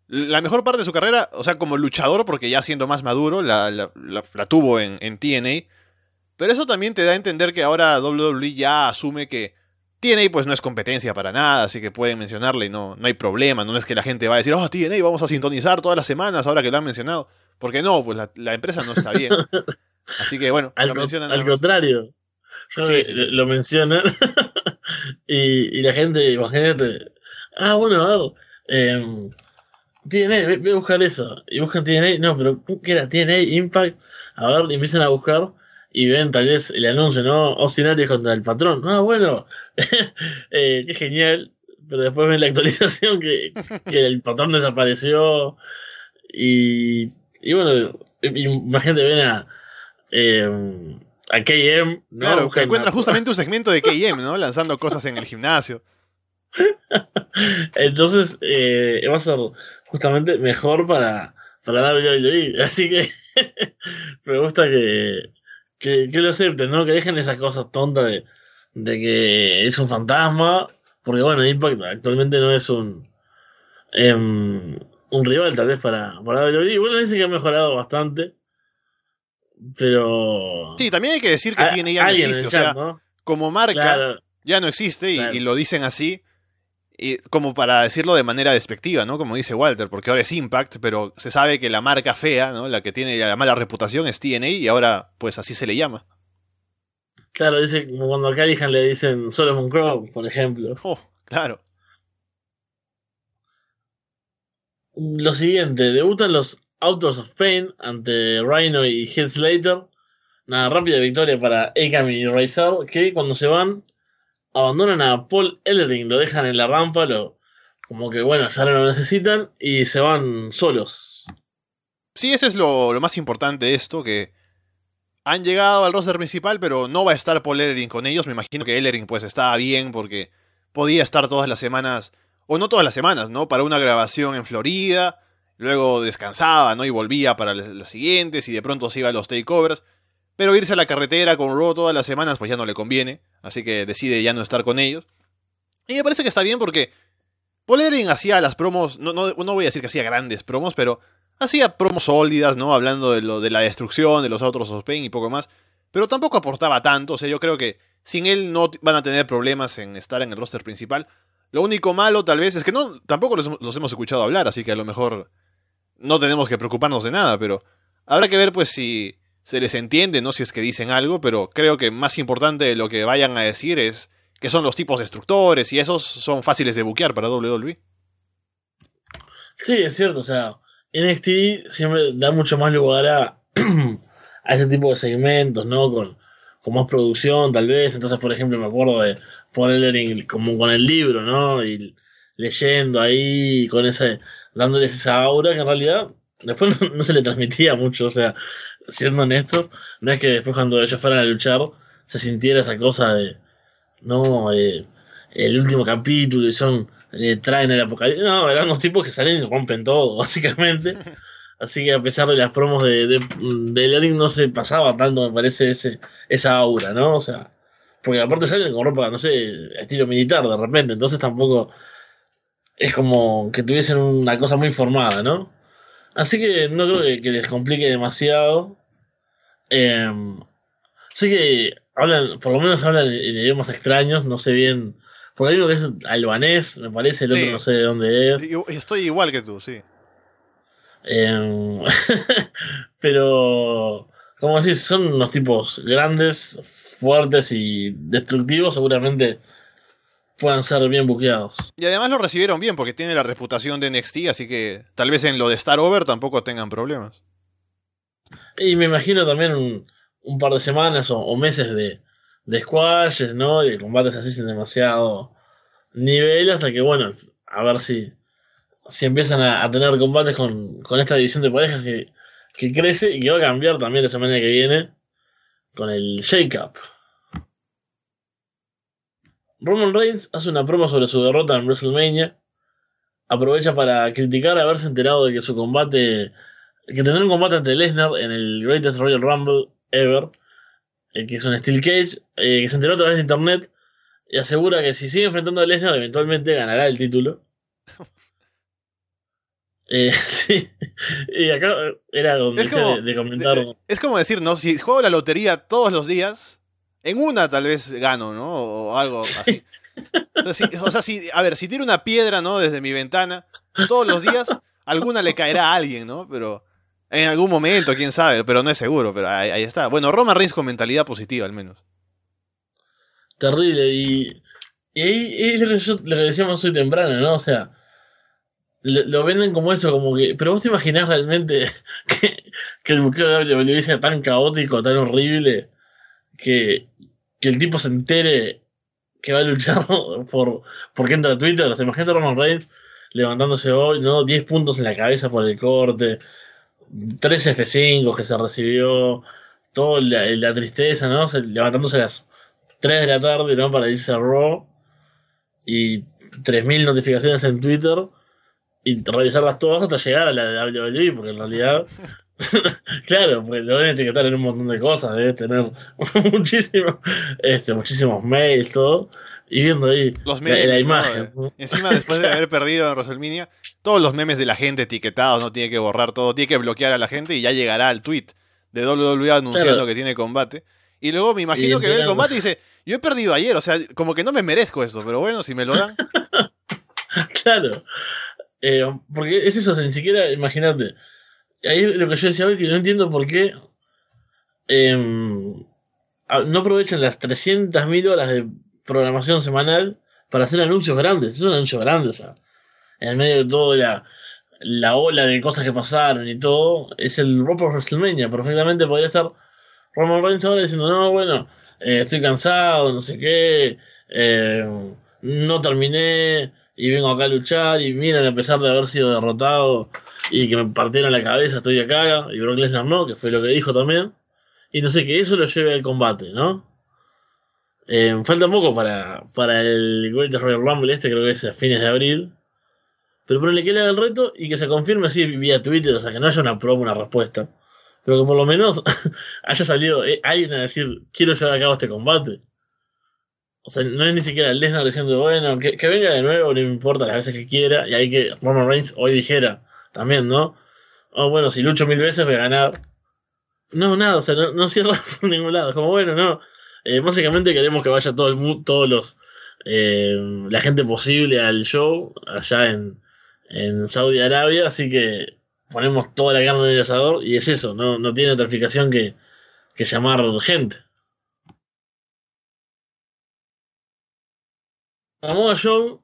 la mejor parte de su carrera, o sea, como luchador, porque ya siendo más maduro, la, la, la tuvo en, en TNA. Pero eso también te da a entender que ahora WWE ya asume que TNA pues no es competencia para nada, así que pueden mencionarle y no, no hay problema. No es que la gente va a decir, oh, TNA vamos a sintonizar todas las semanas ahora que lo han mencionado. Porque no, pues la, empresa no está bien. (laughs) Así que bueno, al, lo mencionan. Al contrario, lo mencionan y, y, la gente, imagínate, ah, bueno, a ver, em, TNA, voy a buscar eso. Y buscan TNA, no, pero ¿qué era? TNA, Impact. A ver, y empiezan a buscar y ven tal vez el anuncio, ¿no? Austin contra el patrón. Ah, bueno, (laughs) eh, qué genial. Pero después ven la actualización que, que el patrón desapareció. Y, y bueno, imagínate, ven a, eh, a KM. ¿no? Claro, que encuentra justamente un segmento de KM, ¿no? (laughs) Lanzando cosas en el gimnasio. Entonces, eh, va a ser justamente mejor para, para WWE. Así que (laughs) me gusta que, que, lo acepten, ¿no? Que dejen esas cosas tontas de, de que es un fantasma. Porque bueno, Impact actualmente no es un em, un rival tal vez para, para WWE. Bueno, dice que ha mejorado bastante. Pero. Sí, también hay que decir que tiene ya no existe. o sea, como marca ya no existe y, lo dicen así. Y como para decirlo de manera despectiva, ¿no? Como dice Walter, porque ahora es Impact, pero se sabe que la marca fea, ¿no? La que tiene la mala reputación es TNA y ahora pues así se le llama. Claro, dice cuando a Callihan le dicen Solomon Crow, por ejemplo. Oh, claro. Lo siguiente, debutan los Autos of Pain ante Rhino y Heath Slater. Una rápida victoria para Akami y Razor, que cuando se van abandonan a Paul Ellering, lo dejan en la rampa, lo, como que bueno, ya no lo necesitan y se van solos. Sí, ese es lo, lo más importante de esto, que han llegado al roster principal, pero no va a estar Paul Ellering con ellos. Me imagino que Ellering pues estaba bien porque podía estar todas las semanas, o no todas las semanas, ¿no? Para una grabación en Florida, luego descansaba, ¿no? Y volvía para las siguientes y de pronto se iba a los takeovers. Pero irse a la carretera con Raw todas las semanas pues ya no le conviene, así que decide ya no estar con ellos. Y me parece que está bien porque Paul hacía las promos, no, no, no voy a decir que hacía grandes promos, pero hacía promos sólidas, ¿no? Hablando de lo de la destrucción, de los otros of y poco más. Pero tampoco aportaba tanto, o sea, yo creo que sin él no van a tener problemas en estar en el roster principal. Lo único malo tal vez es que no tampoco los hemos escuchado hablar, así que a lo mejor no tenemos que preocuparnos de nada, pero habrá que ver pues si se les entiende, ¿no? Si es que dicen algo, pero creo que más importante de lo que vayan a decir es que son los tipos destructores y esos son fáciles de buquear para WWE. Sí, es cierto, o sea, NXT siempre da mucho más lugar (clears throat) a, ese tipo de segmentos, ¿no? Con, con más producción, tal vez. Entonces, por ejemplo, me acuerdo de ponerle como con el libro, ¿no? Y leyendo ahí, con ese, dándoles esa aura que en realidad después (laughs) no, se le transmitía mucho, o sea, siendo honestos, no es que después cuando ellos fueran a luchar se sintiera esa cosa de, no, eh, el último capítulo y son, eh, traen el apocalipsis, no, eran los tipos que salen y rompen todo, (laughs) básicamente. Así que a pesar de las promos de, de, de no se pasaba tanto, me parece, ese, esa aura, ¿no? O sea, porque aparte salen con ropa, no sé, estilo militar de repente, entonces tampoco es como que tuviesen una cosa muy formada, ¿no? Así que no creo que, les complique demasiado. Eh, sí que hablan, por lo menos hablan en idiomas extraños, no sé bien. Porque hay uno que es albanés, me parece, el otro no sé de dónde es. Estoy igual que tú, sí. Eh, (laughs) pero, como decís, son unos tipos grandes, fuertes y destructivos, seguramente puedan ser bien buqueados. Y además lo recibieron bien porque tiene la reputación de NXT, así que tal vez en lo de Star Over tampoco tengan problemas. Y me imagino también un, par de semanas o, meses de, de squashes, ¿no? Y de combates así sin demasiado nivel hasta que, bueno, a ver si, si empiezan a, tener combates con, con, esta división de parejas que, que crece y que va a cambiar también la semana que viene con el Shake-Up. Roman Reigns hace una promo sobre su derrota en WrestleMania. Aprovecha para criticar haberse enterado de que su combate. que tendrá un combate ante Lesnar en el Greatest Royal Rumble ever. Eh, que es un Steel Cage. Eh, que se enteró a través de internet. Y asegura que si sigue enfrentando a Lesnar, eventualmente ganará el título. (laughs) Eh, (laughs) sí, y acá era donde es de, comentar. Es como decir, ¿no? Si juego la lotería todos los días, en una tal vez gano, ¿no? O algo así. O sea, si, a ver, si tiro una piedra, ¿no? Desde mi ventana, todos los días, alguna le caerá a alguien, ¿no? Pero en algún momento, quién sabe, pero no es seguro, pero ahí, está. Bueno, Roma Reigns con mentalidad positiva, al menos. Terrible, y, y ahí es lo que yo le decíamos hoy temprano, ¿no? O sea, lo venden como eso, como que. Pero vos te imaginás realmente (laughs) que, que el buqueo de WWE sea tan caótico, tan horrible, que, que el tipo se entere que va a luchar (laughs) por porque entra a Twitter. O sea, imagínate a Roman Reigns levantándose hoy, ¿no? 10 puntos en la cabeza por el corte, 3 F5 que se recibió, toda la, tristeza, ¿no? levantándose a las 3 de la tarde, ¿no? Para irse a Raw y 3.000 notificaciones en Twitter y revisarlas todas hasta llegar a la WWE, porque en realidad, (laughs) (laughs) claro, pues lo deben etiquetar en un montón de cosas, debe tener (laughs) muchísimo, este, muchísimos mails, todo, y viendo ahí los memes, la, imagen. Encima, después de haber (laughs) perdido en WrestleMania, todos los memes de la gente etiquetados, no tiene que borrar todo, tiene que bloquear a la gente y ya llegará al tweet de WWE anunciando que tiene combate. Y luego me imagino que ve el combate y dice, yo he perdido ayer, o sea, como que no me merezco esto, pero bueno, si me lo dan. claro. Eh, porque es eso, ni siquiera, imagínate. Ahí lo que yo decía hoy, que no entiendo por qué em, no aprovechan las 300.000 horas de programación semanal para hacer anuncios grandes. Es un anuncio grande, o sea, en el medio de toda la, la ola de cosas que pasaron y todo, es el Raw WrestleMania. Perfectamente podría estar Roman Reigns ahora diciendo, no, bueno, eh, estoy cansado, no sé qué, eh, no terminé y vengo acá a luchar y miren, a pesar de haber sido derrotado y que me partieron la cabeza, estoy acá y Brock Lesnar no, que fue lo que dijo también. Y no sé, que eso lo lleve al combate, ¿no? Eh, falta poco para, para el Greatest Royal Rumble este, creo que es a fines de abril. Pero ponele que le haga el reto y que se confirme así vía Twitter, o sea, que no haya una prueba, una respuesta. Pero que por lo menos (laughs) haya salido eh, alguien a decir, quiero llevar a cabo este combate. O sea, no es ni siquiera Lesnar diciendo, bueno, que, venga de nuevo, no me importa las veces que quiera. Y hay que Roman Reigns hoy dijera también, ¿no? Oh, bueno, si lucho mil veces voy a ganar. No, nada, o sea, no, cierra (laughs) por ningún lado. Como, bueno, no. Eh, básicamente queremos que vaya todo el todos los. Eh, la gente posible al show allá en, en Saudi Arabia, así que ponemos toda la carne en el asador y es eso, no, no tiene otra explicación que, que llamar gente. Samoa Joe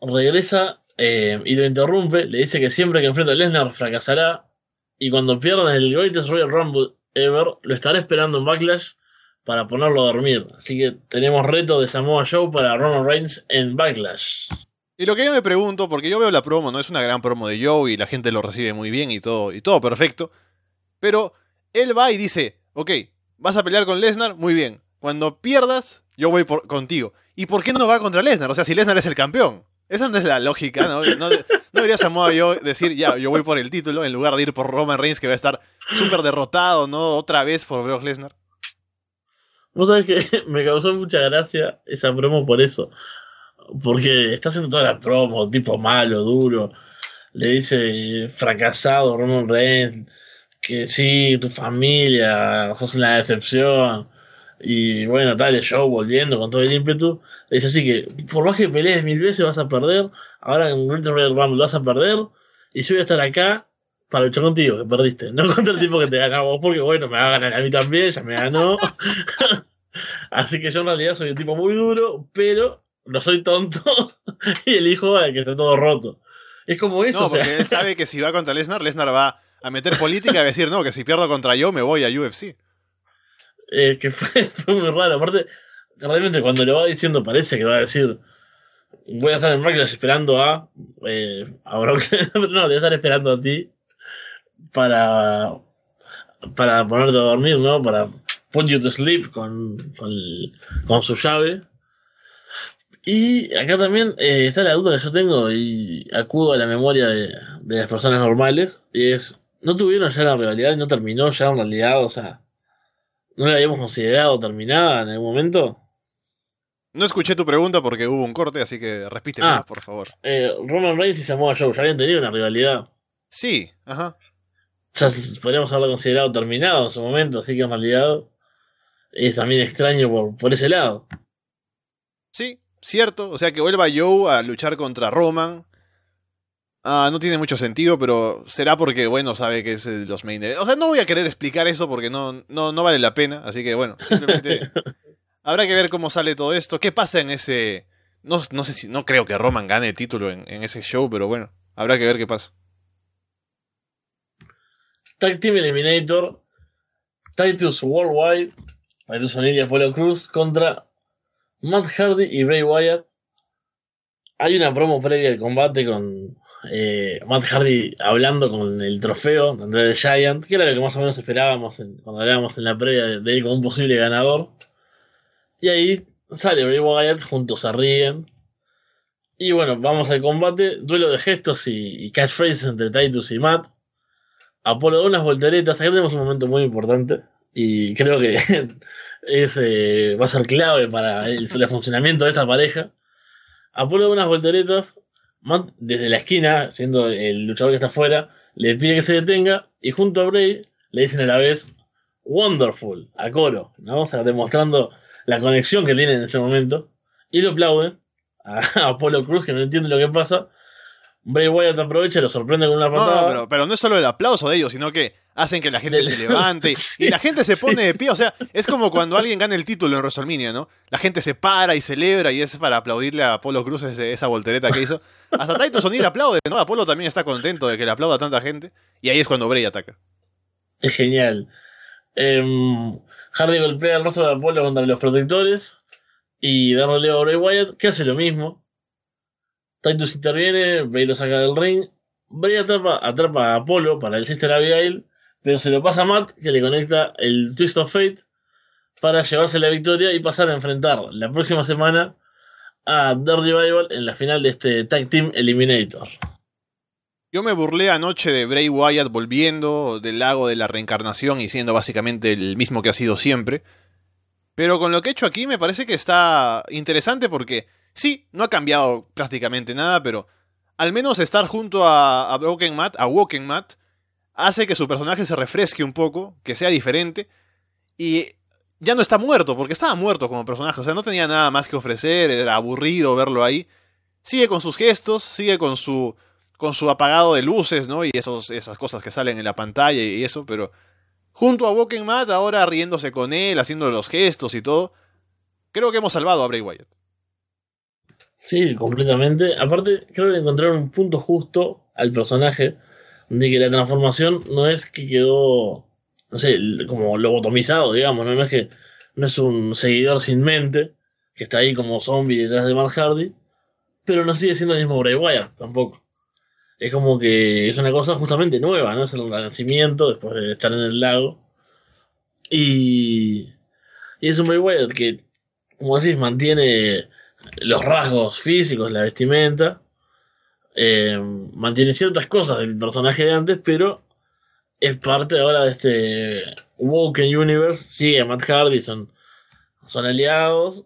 regresa eh, y lo interrumpe, le dice que siempre que enfrenta a Lesnar fracasará y cuando pierdan el Greatest Royal Rumble ever lo estará esperando en Backlash para ponerlo a dormir. Así que tenemos reto de Samoa Joe para Roman Reigns en Backlash. Y lo que yo me pregunto, porque yo veo la promo, no es una gran promo de Joe y la gente lo recibe muy bien y todo, y todo perfecto. Pero él va y dice, ok, vas a pelear con Lesnar, muy bien. Cuando pierdas, yo voy por, contigo. ¿Y por qué no va contra Lesnar? O sea, si Lesnar es el campeón. Esa no es la lógica, ¿no? No, debería Samoa yo decir, ya, yo voy por el título en lugar de ir por Roman Reigns que va a estar súper derrotado, ¿no? Otra vez por Brock Lesnar. Vos sabés que (laughs) me causó mucha gracia esa promo por eso. Porque está haciendo toda la promo, tipo malo, duro. Le dice fracasado Roman Reigns, que sí, tu familia, sos una decepción y bueno, tal, el show volviendo con todo el ímpetu. Le dice así que, por más que pelees mil veces vas a perder, ahora en Winter Royal Rumble vas a perder, y yo voy a estar acá para luchar contigo, que perdiste. No (laughs) contra el tipo que te vos, porque bueno, me va a ganar a mí también, ya me ganó. (laughs) así que yo en realidad soy un tipo muy duro, pero no soy tonto, (laughs) y elijo al que está todo roto. Es como eso. No, porque él sabe que si va contra Lesnar, Lesnar va a meter política y a decir, no, que si pierdo contra yo me voy a UFC. Eh, que (laughs) fue, muy raro. Aparte, realmente cuando le va diciendo parece que va a decir voy a estar en Backlash esperando a eh, a Brock (laughs) no, voy a estar esperando a ti para para ponerte a dormir, ¿no? Para put you to sleep con, con, con su llave. Y acá también eh, está la duda que yo tengo y acudo a la memoria de, de las personas normales. Y es, ¿no tuvieron ya la rivalidad no terminó ya en realidad? O sea, ¿No la habíamos considerado terminada en algún momento? No escuché tu pregunta porque hubo un corte, así que repíteme, ah, por favor. Eh, Roman Reigns y Samoa Joe ya habían tenido una rivalidad. Sí, ajá. Ya podríamos haberla considerado terminado en su momento, así que en realidad es también extraño por, por ese lado. Sí, cierto. O sea, que vuelva Joe a luchar contra Roman Ah, no tiene mucho sentido, pero será porque, bueno, sabe que es los main O sea, no voy a querer explicar eso porque no, no, no vale la pena. Así que, bueno, simplemente (laughs) habrá que ver cómo sale todo esto. ¿Qué pasa en ese...? No, no sé si... No creo que Roman gane el título en, ese show, pero bueno. Habrá que ver qué pasa. Tag Team Eliminator, Titus Worldwide, Titus O'Neill y Apollo Cruz contra Matt Hardy y Bray Wyatt. Hay una promo previa al combate con eh, Matt Hardy hablando con el trofeo de André the Giant, que era lo que más o menos esperábamos cuando hablábamos en la previa de, él como un posible ganador. Y ahí sale Bray Wyatt, juntos se ríen. Y bueno, vamos al combate, duelo de gestos y, y catchphrases entre Titus y Matt. Apolo da unas volteretas. Aquí tenemos un momento muy importante. Y creo que (laughs) es, eh, va a ser clave para el, funcionamiento de esta pareja. Apolo da unas volteretas. Matt, desde la esquina, siendo el luchador que está afuera, le pide que se detenga. Y junto a Bray le dicen a la vez Wonderful, a coro, ¿no? O sea, demostrando la conexión que tienen en este momento. Y lo aplauden a (laughs) Apolo Cruz, que no entiende lo que pasa. Bray Wyatt aprovecha y lo sorprende con una patada. No, pero, no es solo el aplauso de ellos, sino que hacen que la gente se levante (laughs) y la gente se pone de pie. O sea, es como cuando alguien gana el título en WrestleMania, ¿no? La gente se para y celebra y es para aplaudirle a Apolo Cruz esa voltereta que hizo. Hasta Taito Sonir aplaude, ¿no? Apolo también está contento de que le aplauda tanta gente. Y ahí es cuando Bray ataca. Es genial. Em, Hardy golpea el rostro de Apolo contra los protectores y darle a Bray Wyatt, que hace lo mismo. Titus interviene, Bray lo saca del ring. Bray atrapa, atrapa a Apolo para el Sister Abigail, pero se lo pasa a Matt, que le conecta el Twist of Fate para llevarse la victoria y pasar a enfrentar la próxima semana a The Revival en la final de este Tag Team Eliminator. Yo me burlé anoche de Bray Wyatt volviendo del lago de la reencarnación y siendo básicamente el mismo que ha sido siempre. Pero con lo que he hecho aquí me parece que está interesante porque Sí, no ha cambiado prácticamente nada, pero al menos estar junto a, Broken Matt, a Woken Matt, hace que su personaje se refresque un poco, que sea diferente, y ya no está muerto, porque estaba muerto como personaje, o sea, no tenía nada más que ofrecer, era aburrido verlo ahí. Sigue con sus gestos, sigue con su con su apagado de luces, ¿no? Y esos, esas cosas que salen en la pantalla y eso, pero junto a Woken Matt, ahora riéndose con él, haciendo los gestos y todo, creo que hemos salvado a Bray Wyatt. Sí, completamente. Aparte, creo que encontraron un punto justo al personaje de que la transformación no es que quedó, no sé, como lobotomizado, digamos, ¿no? es que no es un seguidor sin mente, que está ahí como zombie detrás de Matt Hardy, pero no sigue siendo el mismo Bray Wyatt tampoco. Es como que es una cosa justamente nueva, ¿no? Es el renacimiento después de estar en el lago. Y, y es un Bray Wyatt que, como decís, mantiene los rasgos físicos, la vestimenta. Eh, mantiene ciertas cosas del personaje de antes, pero es parte ahora de este Woken Universe. Sigue a Matt Hardy, son, son aliados.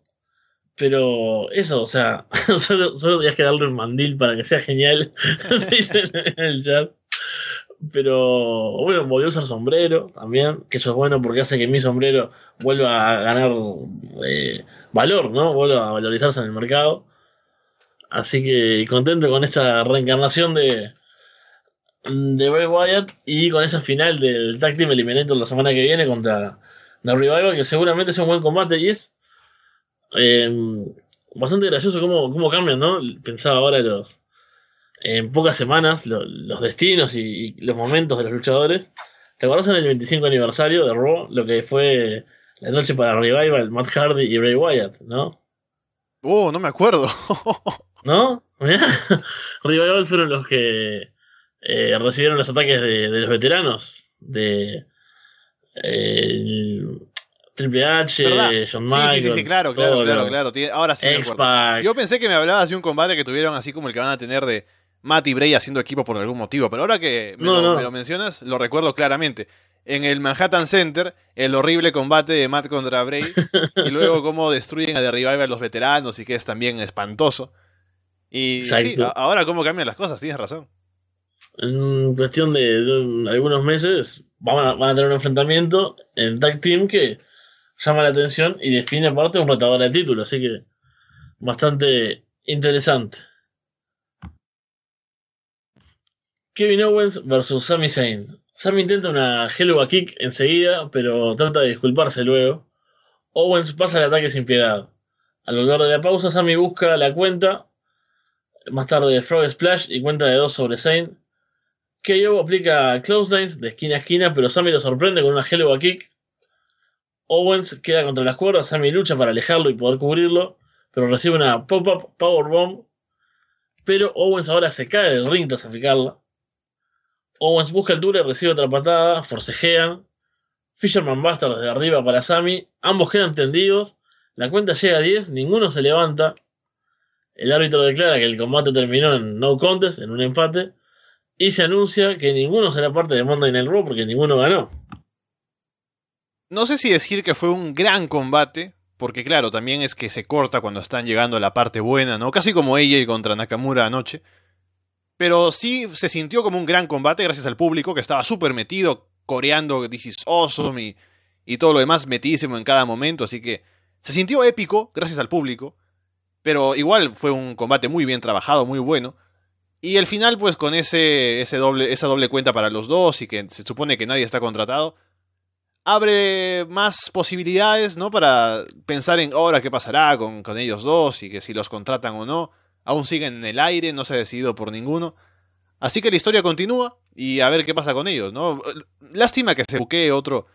Pero eso, o sea, (laughs) solo, solo tenías que darle un mandil para que sea genial. (laughs) dicen en el chat. Pero bueno, volvió a usar sombrero también, que eso es bueno porque hace que mi sombrero vuelva a ganar eh, valor, ¿no? Vuelva a valorizarse en el mercado. Así que contento con esta reencarnación de, de Bray Wyatt y con esa final del Tag Team Eliminator la semana que viene contra The Revival, que seguramente es un buen combate y es eh, bastante gracioso cómo, cómo cambian, ¿no? Pensaba ahora los en pocas semanas los destinos y, los momentos de los luchadores. ¿Te acuerdas en el 25 aniversario de Raw lo que fue la noche para Revival, Matt Hardy y Bray Wyatt, ¿no? Oh, no me acuerdo. (laughs) ¿No? (laughs) Revival fueron los que eh, recibieron los ataques de, los veteranos. De eh, Triple H, John Michaels. Sí, sí, sí, claro, claro, claro, claro. Ahora sí me. Yo pensé que me hablabas de un combate que tuvieron así como el que van a tener de Matt y Bray haciendo equipo por algún motivo, pero ahora que me, lo, mencionas, lo recuerdo claramente. En el Manhattan Center, el horrible combate de Matt contra Bray, y (laughs) luego cómo destruyen a derribar a los veteranos y que es también espantoso. Y sí, ahora cómo cambian las cosas, tienes razón. En cuestión de, algunos meses van a, tener un enfrentamiento en Tag Team que llama la atención y define aparte un retador del título, así que bastante interesante. Kevin Owens versus Sami Zayn. Sami intenta una Helluva Kick enseguida, pero trata de disculparse luego. Owens pasa el ataque sin piedad. A lo de la pausa, Sami busca la cuenta Más tarde Frog Splash y cuenta de dos sobre Zane. KO aplica clotheslines de esquina a esquina, pero Sammy lo sorprende con una Helluva Kick. Owens queda contra las cuerdas, Sammy lucha para alejarlo y poder cubrirlo, pero recibe una pop-up powerbomb. Pero Owens ahora se cae del ring tras aplicarla. Owens busca altura y recibe otra patada, forcejean. Fisherman basta desde arriba para Sammy, ambos quedan tendidos, la cuenta llega a 10, ninguno se levanta. El árbitro declara que el combate terminó en no contest, en un empate, y se anuncia que ninguno será parte de Monday Night Raw porque ninguno ganó. No sé si decir que fue un gran combate, porque claro, también es que se corta cuando están llegando a la parte buena, ¿no? Casi como ella contra Nakamura anoche. Pero sí se sintió como un gran combate gracias al público que estaba súper metido, coreando This is awesome y, y todo lo demás metidísimo en cada momento, así que se sintió épico gracias al público, pero igual fue un combate muy bien trabajado, muy bueno. Y el final, pues con ese, ese doble, esa doble cuenta para los dos y que se supone que nadie está contratado, abre más posibilidades, ¿no? Para pensar en ahora qué pasará con, con ellos dos y que si los contratan o no. Aún siguen en el aire, no se ha decidido por ninguno. Así que la historia continúa y a ver qué pasa con ellos, ¿no? Lástima que se buquee otro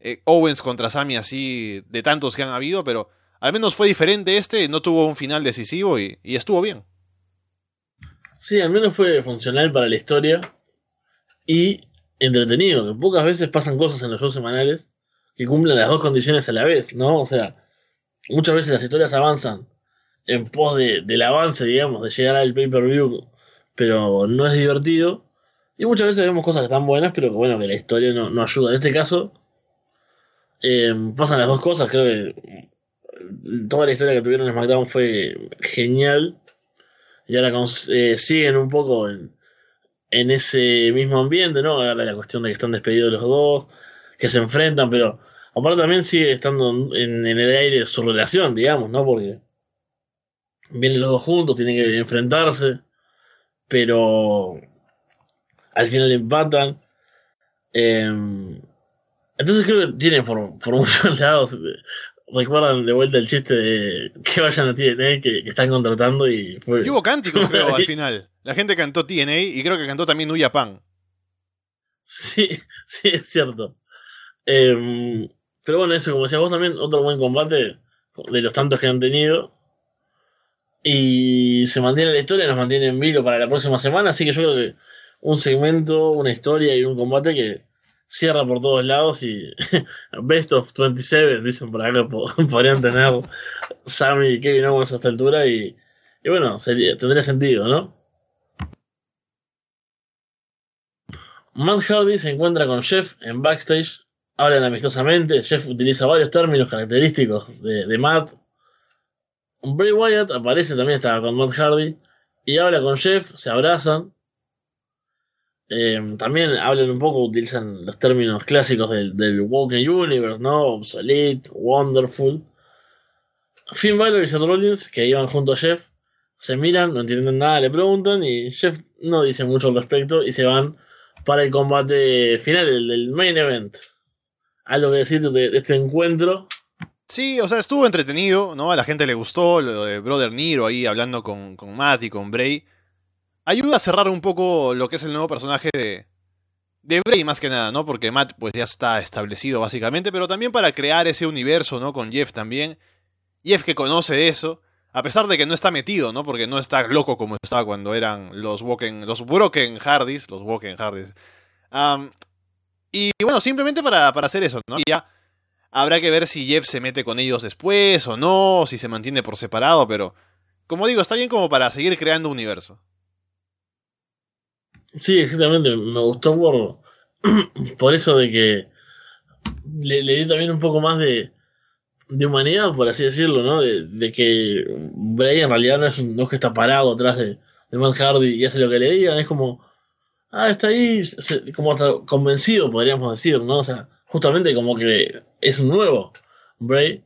eh, Owens contra Sami así de tantos que han habido, pero al menos fue diferente este, no tuvo un final decisivo y, estuvo bien. Sí, al menos fue funcional para la historia y entretenido, que pocas veces pasan cosas en los shows semanales que cumplen las dos condiciones a la vez, ¿no? O sea, muchas veces las historias avanzan en pos de, del avance, digamos, de llegar al pay-per-view, pero no es divertido. Y muchas veces vemos cosas que están buenas, pero que bueno, que la historia no, no ayuda. En este caso, eh, pasan las dos cosas, creo que toda la historia que tuvieron en SmackDown fue genial. Y ahora eh, siguen un poco en, en, ese mismo ambiente, ¿no? Ahora la cuestión de que están despedidos los dos, que se enfrentan, pero aparte también sigue estando en, en el aire su relación, digamos, ¿no? Porque vienen los dos juntos, tienen que enfrentarse, pero al final empatan. Eh, entonces creo que tienen por, por (laughs) muchos lados. Recuerdan de vuelta el chiste de que vayan a TNA que, están contratando y fue. hubo cánticos, (laughs) creo, al final. La gente cantó TNA y creo que cantó también New Japan. Sí, (laughs) sí, es cierto. Em, pero bueno, eso, como decías vos también, otro buen combate de los tantos que han tenido. Y se mantiene la historia, nos mantiene en vivo para la próxima semana. Así que yo creo que un segmento, una historia y un combate que cierra por todos lados y (laughs) Best of 27, dicen por acá, (laughs) podrían tener Sammy y Kevin Owens a esta altura y, y bueno, tendría sentido, ¿no? Matt Hardy se encuentra con Jeff en backstage, hablan amistosamente, Jeff utiliza varios términos característicos de, de Matt. Bray Wyatt aparece también, estaba con Matt Hardy, y habla con Jeff, se abrazan, eh, también hablan un poco, utilizan los términos clásicos del, del Walking Universe, ¿no? Obsolete, Wonderful. Finn Balor y Seth Rollins, que iban junto a Jeff, se miran, no entienden nada, le preguntan y Jeff no dice mucho al respecto y se van para el combate final, el, del main event. ¿Algo que decir de, este encuentro? Sí, o sea, estuvo entretenido, ¿no? A la gente le gustó lo de Brother Nero ahí hablando con, con Matt y con Bray ayuda a cerrar un poco lo que es el nuevo personaje de, de Bray más que nada, ¿no? Porque Matt pues ya está establecido básicamente, pero también para crear ese universo, ¿no? Con Jeff también. Jeff que conoce eso, a pesar de que no está metido, ¿no? Porque no está loco como estaba cuando eran los Woken, los Broken Hardys, los Woken Hardys. y bueno, simplemente para, para hacer eso, ¿no? Y ya habrá que ver si Jeff se mete con ellos después o no, si se mantiene por separado, pero como digo, está bien como para seguir creando universo. Sí, exactamente. Me gustó por, (clears throat) por eso de que le, le di también un poco más de, de humanidad, por así decirlo, ¿no? De, de que Bray en realidad no es, no es que está parado atrás de, de Matt Hardy y hace lo que le digan, es como, ah, está ahí, como hasta convencido, podríamos decir, ¿no? O sea, justamente como que es un nuevo Bray.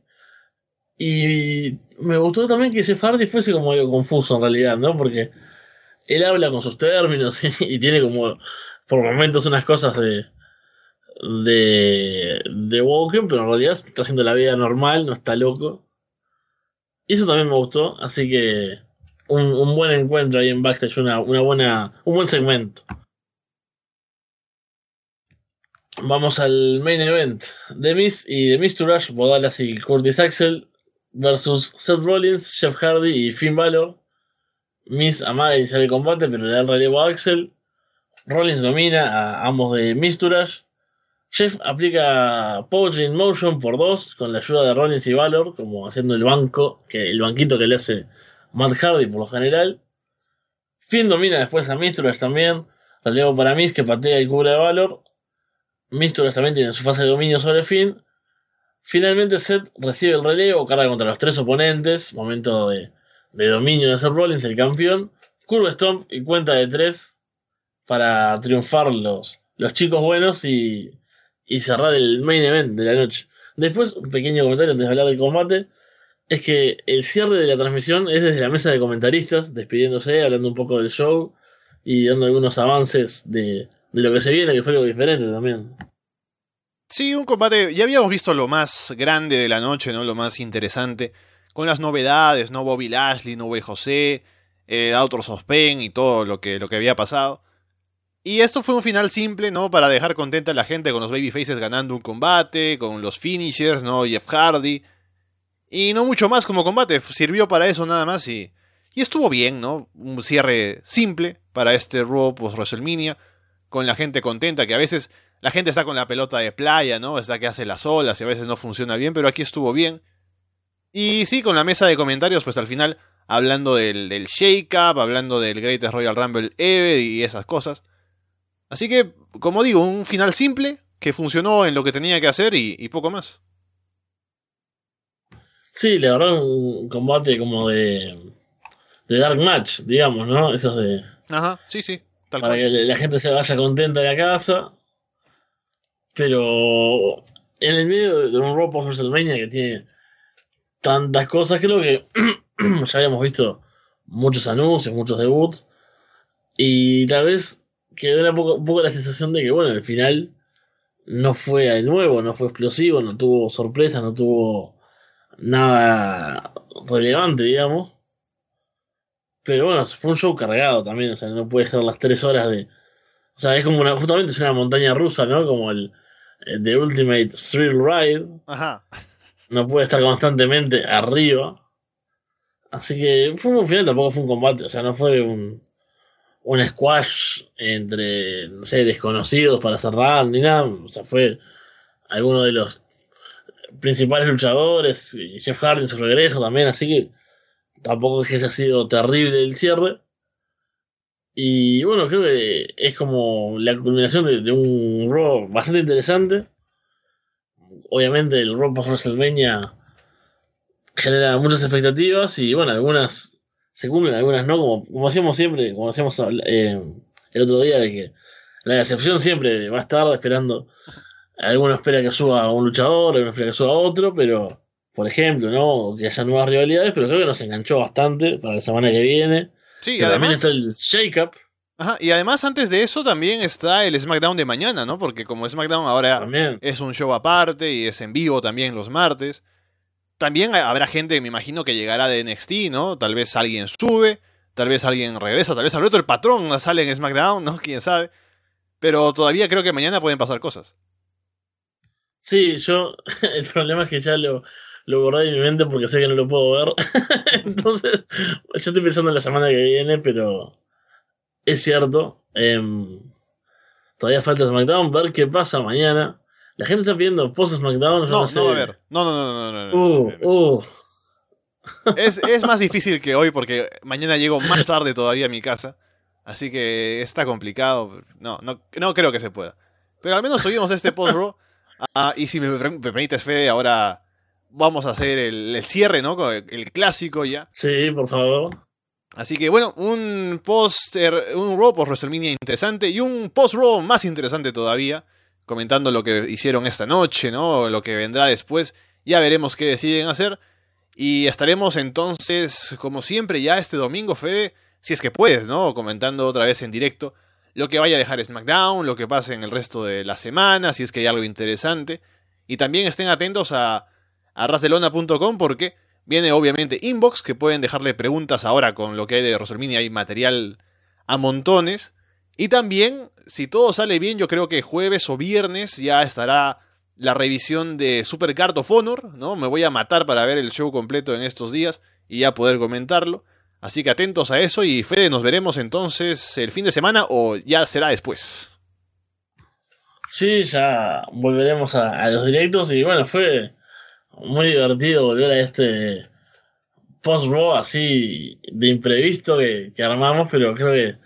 Y me gustó también que Jeff Hardy fuese como algo confuso en realidad, ¿no? Porque él habla con sus términos (laughs) y, tiene como por momentos unas cosas de de de Woken, pero en realidad está haciendo la vida normal, no está loco. Y eso también me gustó, así que un, buen encuentro ahí en backstage, una, una buena, un buen segmento. Vamos al main event. The y The Miz Bodalas y Curtis Axel versus Seth Rollins, Jeff Hardy y Finn Balor. Miz amaga iniciar el combate, pero le da el relevo a Axel. Rollins domina a ambos de Miz Jeff aplica Poetry in Motion por dos con la ayuda de Rollins y Valor, como haciendo el banco, que el banquito que le hace Matt Hardy por lo general. Finn domina después a Misturas también. Relevo para Miz que patea y cubre a Valor. Misturas también tiene su fase de dominio sobre Finn. Finalmente Seth recibe el relevo, carga contra los tres oponentes. Momento de, dominio de Seth Rollins, el campeón. Curve Stomp y cuenta de tres para triunfar los, los chicos buenos y y cerrar el main event de la noche. Después, un pequeño comentario antes de hablar del combate. Es que el cierre de la transmisión es desde la mesa de comentaristas, despidiéndose, hablando un poco del show y dando algunos avances de, de lo que se viene, que fue algo diferente también. Sí, un combate. Ya habíamos visto lo más grande de la noche, ¿no? Lo más interesante. Con las novedades, ¿no? Bobby Lashley, no José, eh, Autos of Pain y todo lo que, lo que había pasado. Y esto fue un final simple, ¿no? Para dejar contenta a la gente con los babyfaces ganando un combate, con los finishers, ¿no? Jeff Hardy. Y no mucho más como combate, sirvió para eso nada más y, y estuvo bien, ¿no? Un cierre simple para este Raw post WrestleMania, con la gente contenta, que a veces la gente está con la pelota de playa, ¿no? Está que hace las olas y a veces no funciona bien, pero aquí estuvo bien. Y sí, con la mesa de comentarios, pues al final, hablando del, del Shake-Up, hablando del Greatest Royal Rumble Ever y esas cosas. Así que, como digo, un final simple que funcionó en lo que tenía que hacer y, poco más. Sí, le verdad un combate como de, de Dark Match, digamos, ¿no? Esos de... Ajá, sí, sí. para que la gente se vaya contenta de la casa. Pero en el medio de un Raw post WrestleMania que tiene tantas cosas, creo que (clears throat) ya habíamos visto muchos anuncios, muchos debuts. Y tal vez que da un poco, la sensación de que, bueno, al final no fue nuevo, no fue explosivo, no tuvo sorpresa, no tuvo nada relevante, digamos. Pero bueno, fue un show cargado también, o sea, no puede dejar las tres horas de... O sea, es como una, justamente es una montaña rusa, ¿no? Como el, The Ultimate Thrill Ride. Ajá. No puede estar constantemente arriba. Así que fue un final, tampoco fue un combate, o sea, no fue un un squash entre, no sé, desconocidos para cerrar, ni nada. O sea, fue alguno de los principales luchadores, y Jeff Hardy en su regreso también, así que tampoco es que haya sido terrible el cierre. Y bueno, creo que es como la culminación de, un Raw bastante interesante. Obviamente el Raw post WrestleMania genera muchas expectativas y bueno, algunas se cumplen, algunas no, como, como hacíamos siempre, como hacíamos eh, el otro día, de que la decepción siempre va a estar esperando. Alguno espera que suba un luchador, alguno espera que suba otro, pero, por ejemplo, ¿no? Que haya nuevas rivalidades, pero creo que nos enganchó bastante para la semana que viene. Sí, además, también está el Shake Up. Ajá, y además antes de eso también está el SmackDown de mañana, ¿no? Porque como SmackDown ahora es un show aparte y es en vivo también los martes. También habrá gente, me imagino, que llegará de NXT, ¿no? Tal vez alguien sube, tal vez alguien regresa, tal vez Alberto el patrón sale en SmackDown, ¿no? (laughs) Quién sabe. Pero todavía creo que mañana pueden pasar cosas. Sí, yo. (laughs) El problema es que ya lo, lo borré de mi mente porque sé que no lo puedo ver. (laughs) Entonces, yo estoy pensando en la semana que viene, pero. Es cierto. Em, todavía falta SmackDown, ver qué pasa mañana. La gente está pidiendo post SmackDown. No, no, va a haber. No, no, no, no. no, uh, uh. Es, es más difícil que hoy porque mañana llego más tarde todavía a mi casa. Así que está complicado. No, no, no creo que se pueda. Pero al menos subimos este post, bro. Ah, y si me, permites, Fede, ahora vamos a hacer el, cierre, ¿no? El, el, clásico ya. Sí, por favor. Así que bueno, un post, un Raw post WrestleMania interesante y un post Raw más interesante todavía comentando lo que hicieron esta noche, ¿no? Lo que vendrá después. Ya veremos qué deciden hacer. Y estaremos entonces, como siempre, ya este domingo, Fede, si es que puedes, ¿no? Comentando otra vez en directo lo que vaya a dejar SmackDown, lo que pase en el resto de la semana, si es que hay algo interesante. Y también estén atentos a, a rasdelona.com porque Viene obviamente Inbox, que pueden dejarle preguntas ahora con lo que hay de WrestleMania, hay material a montones. Y también, si todo sale bien, yo creo que jueves o viernes ya estará la revisión de Super Card of Honor, ¿no? Me voy a matar para ver el show completo en estos días y ya poder comentarlo. Así que atentos a eso y Fede, nos veremos entonces el fin de semana o ya será después. Sí, ya volveremos a, los directos y bueno, fue muy divertido volver a este post-row así de imprevisto que, armamos, pero creo que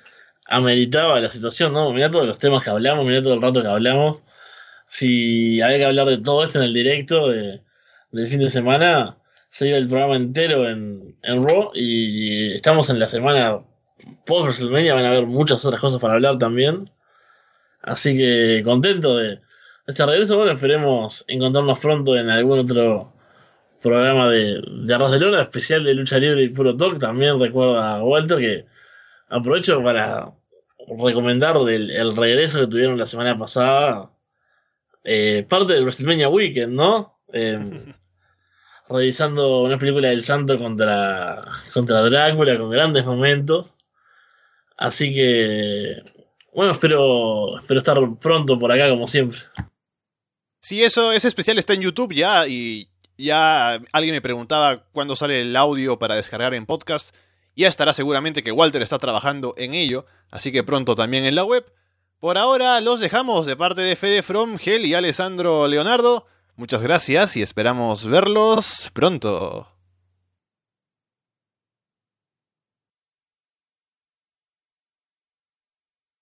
ameritaba la situación, ¿no? Mirá todos los temas que hablamos, mirá todo el rato que hablamos. Si había que hablar de todo esto en el directo de, del fin de semana, se iba el programa entero en, en Raw y estamos en la semana post WrestleMania, van a haber muchas otras cosas para hablar también. Así que contento de este regreso. Bueno, esperemos encontrarnos pronto en algún otro programa de, de Arroz de Lona, especial de lucha libre y puro talk. También recuerda a Walter que aprovecho para recomendar el, regreso que tuvieron la semana pasada. Eh, parte del WrestleMania Weekend, ¿no? Em, (laughs) revisando una película del santo contra, contra Drácula con grandes momentos. Así que, bueno, espero, espero estar pronto por acá como siempre. Sí, eso, ese especial está en YouTube ya y ya alguien me preguntaba cuándo sale el audio para descargar en podcast. Ya estará seguramente que Walter está trabajando en ello, así que pronto también en la web. Por ahora los dejamos de parte de Fede From, Gel y Alessandro Leonardo. Muchas gracias y esperamos verlos pronto.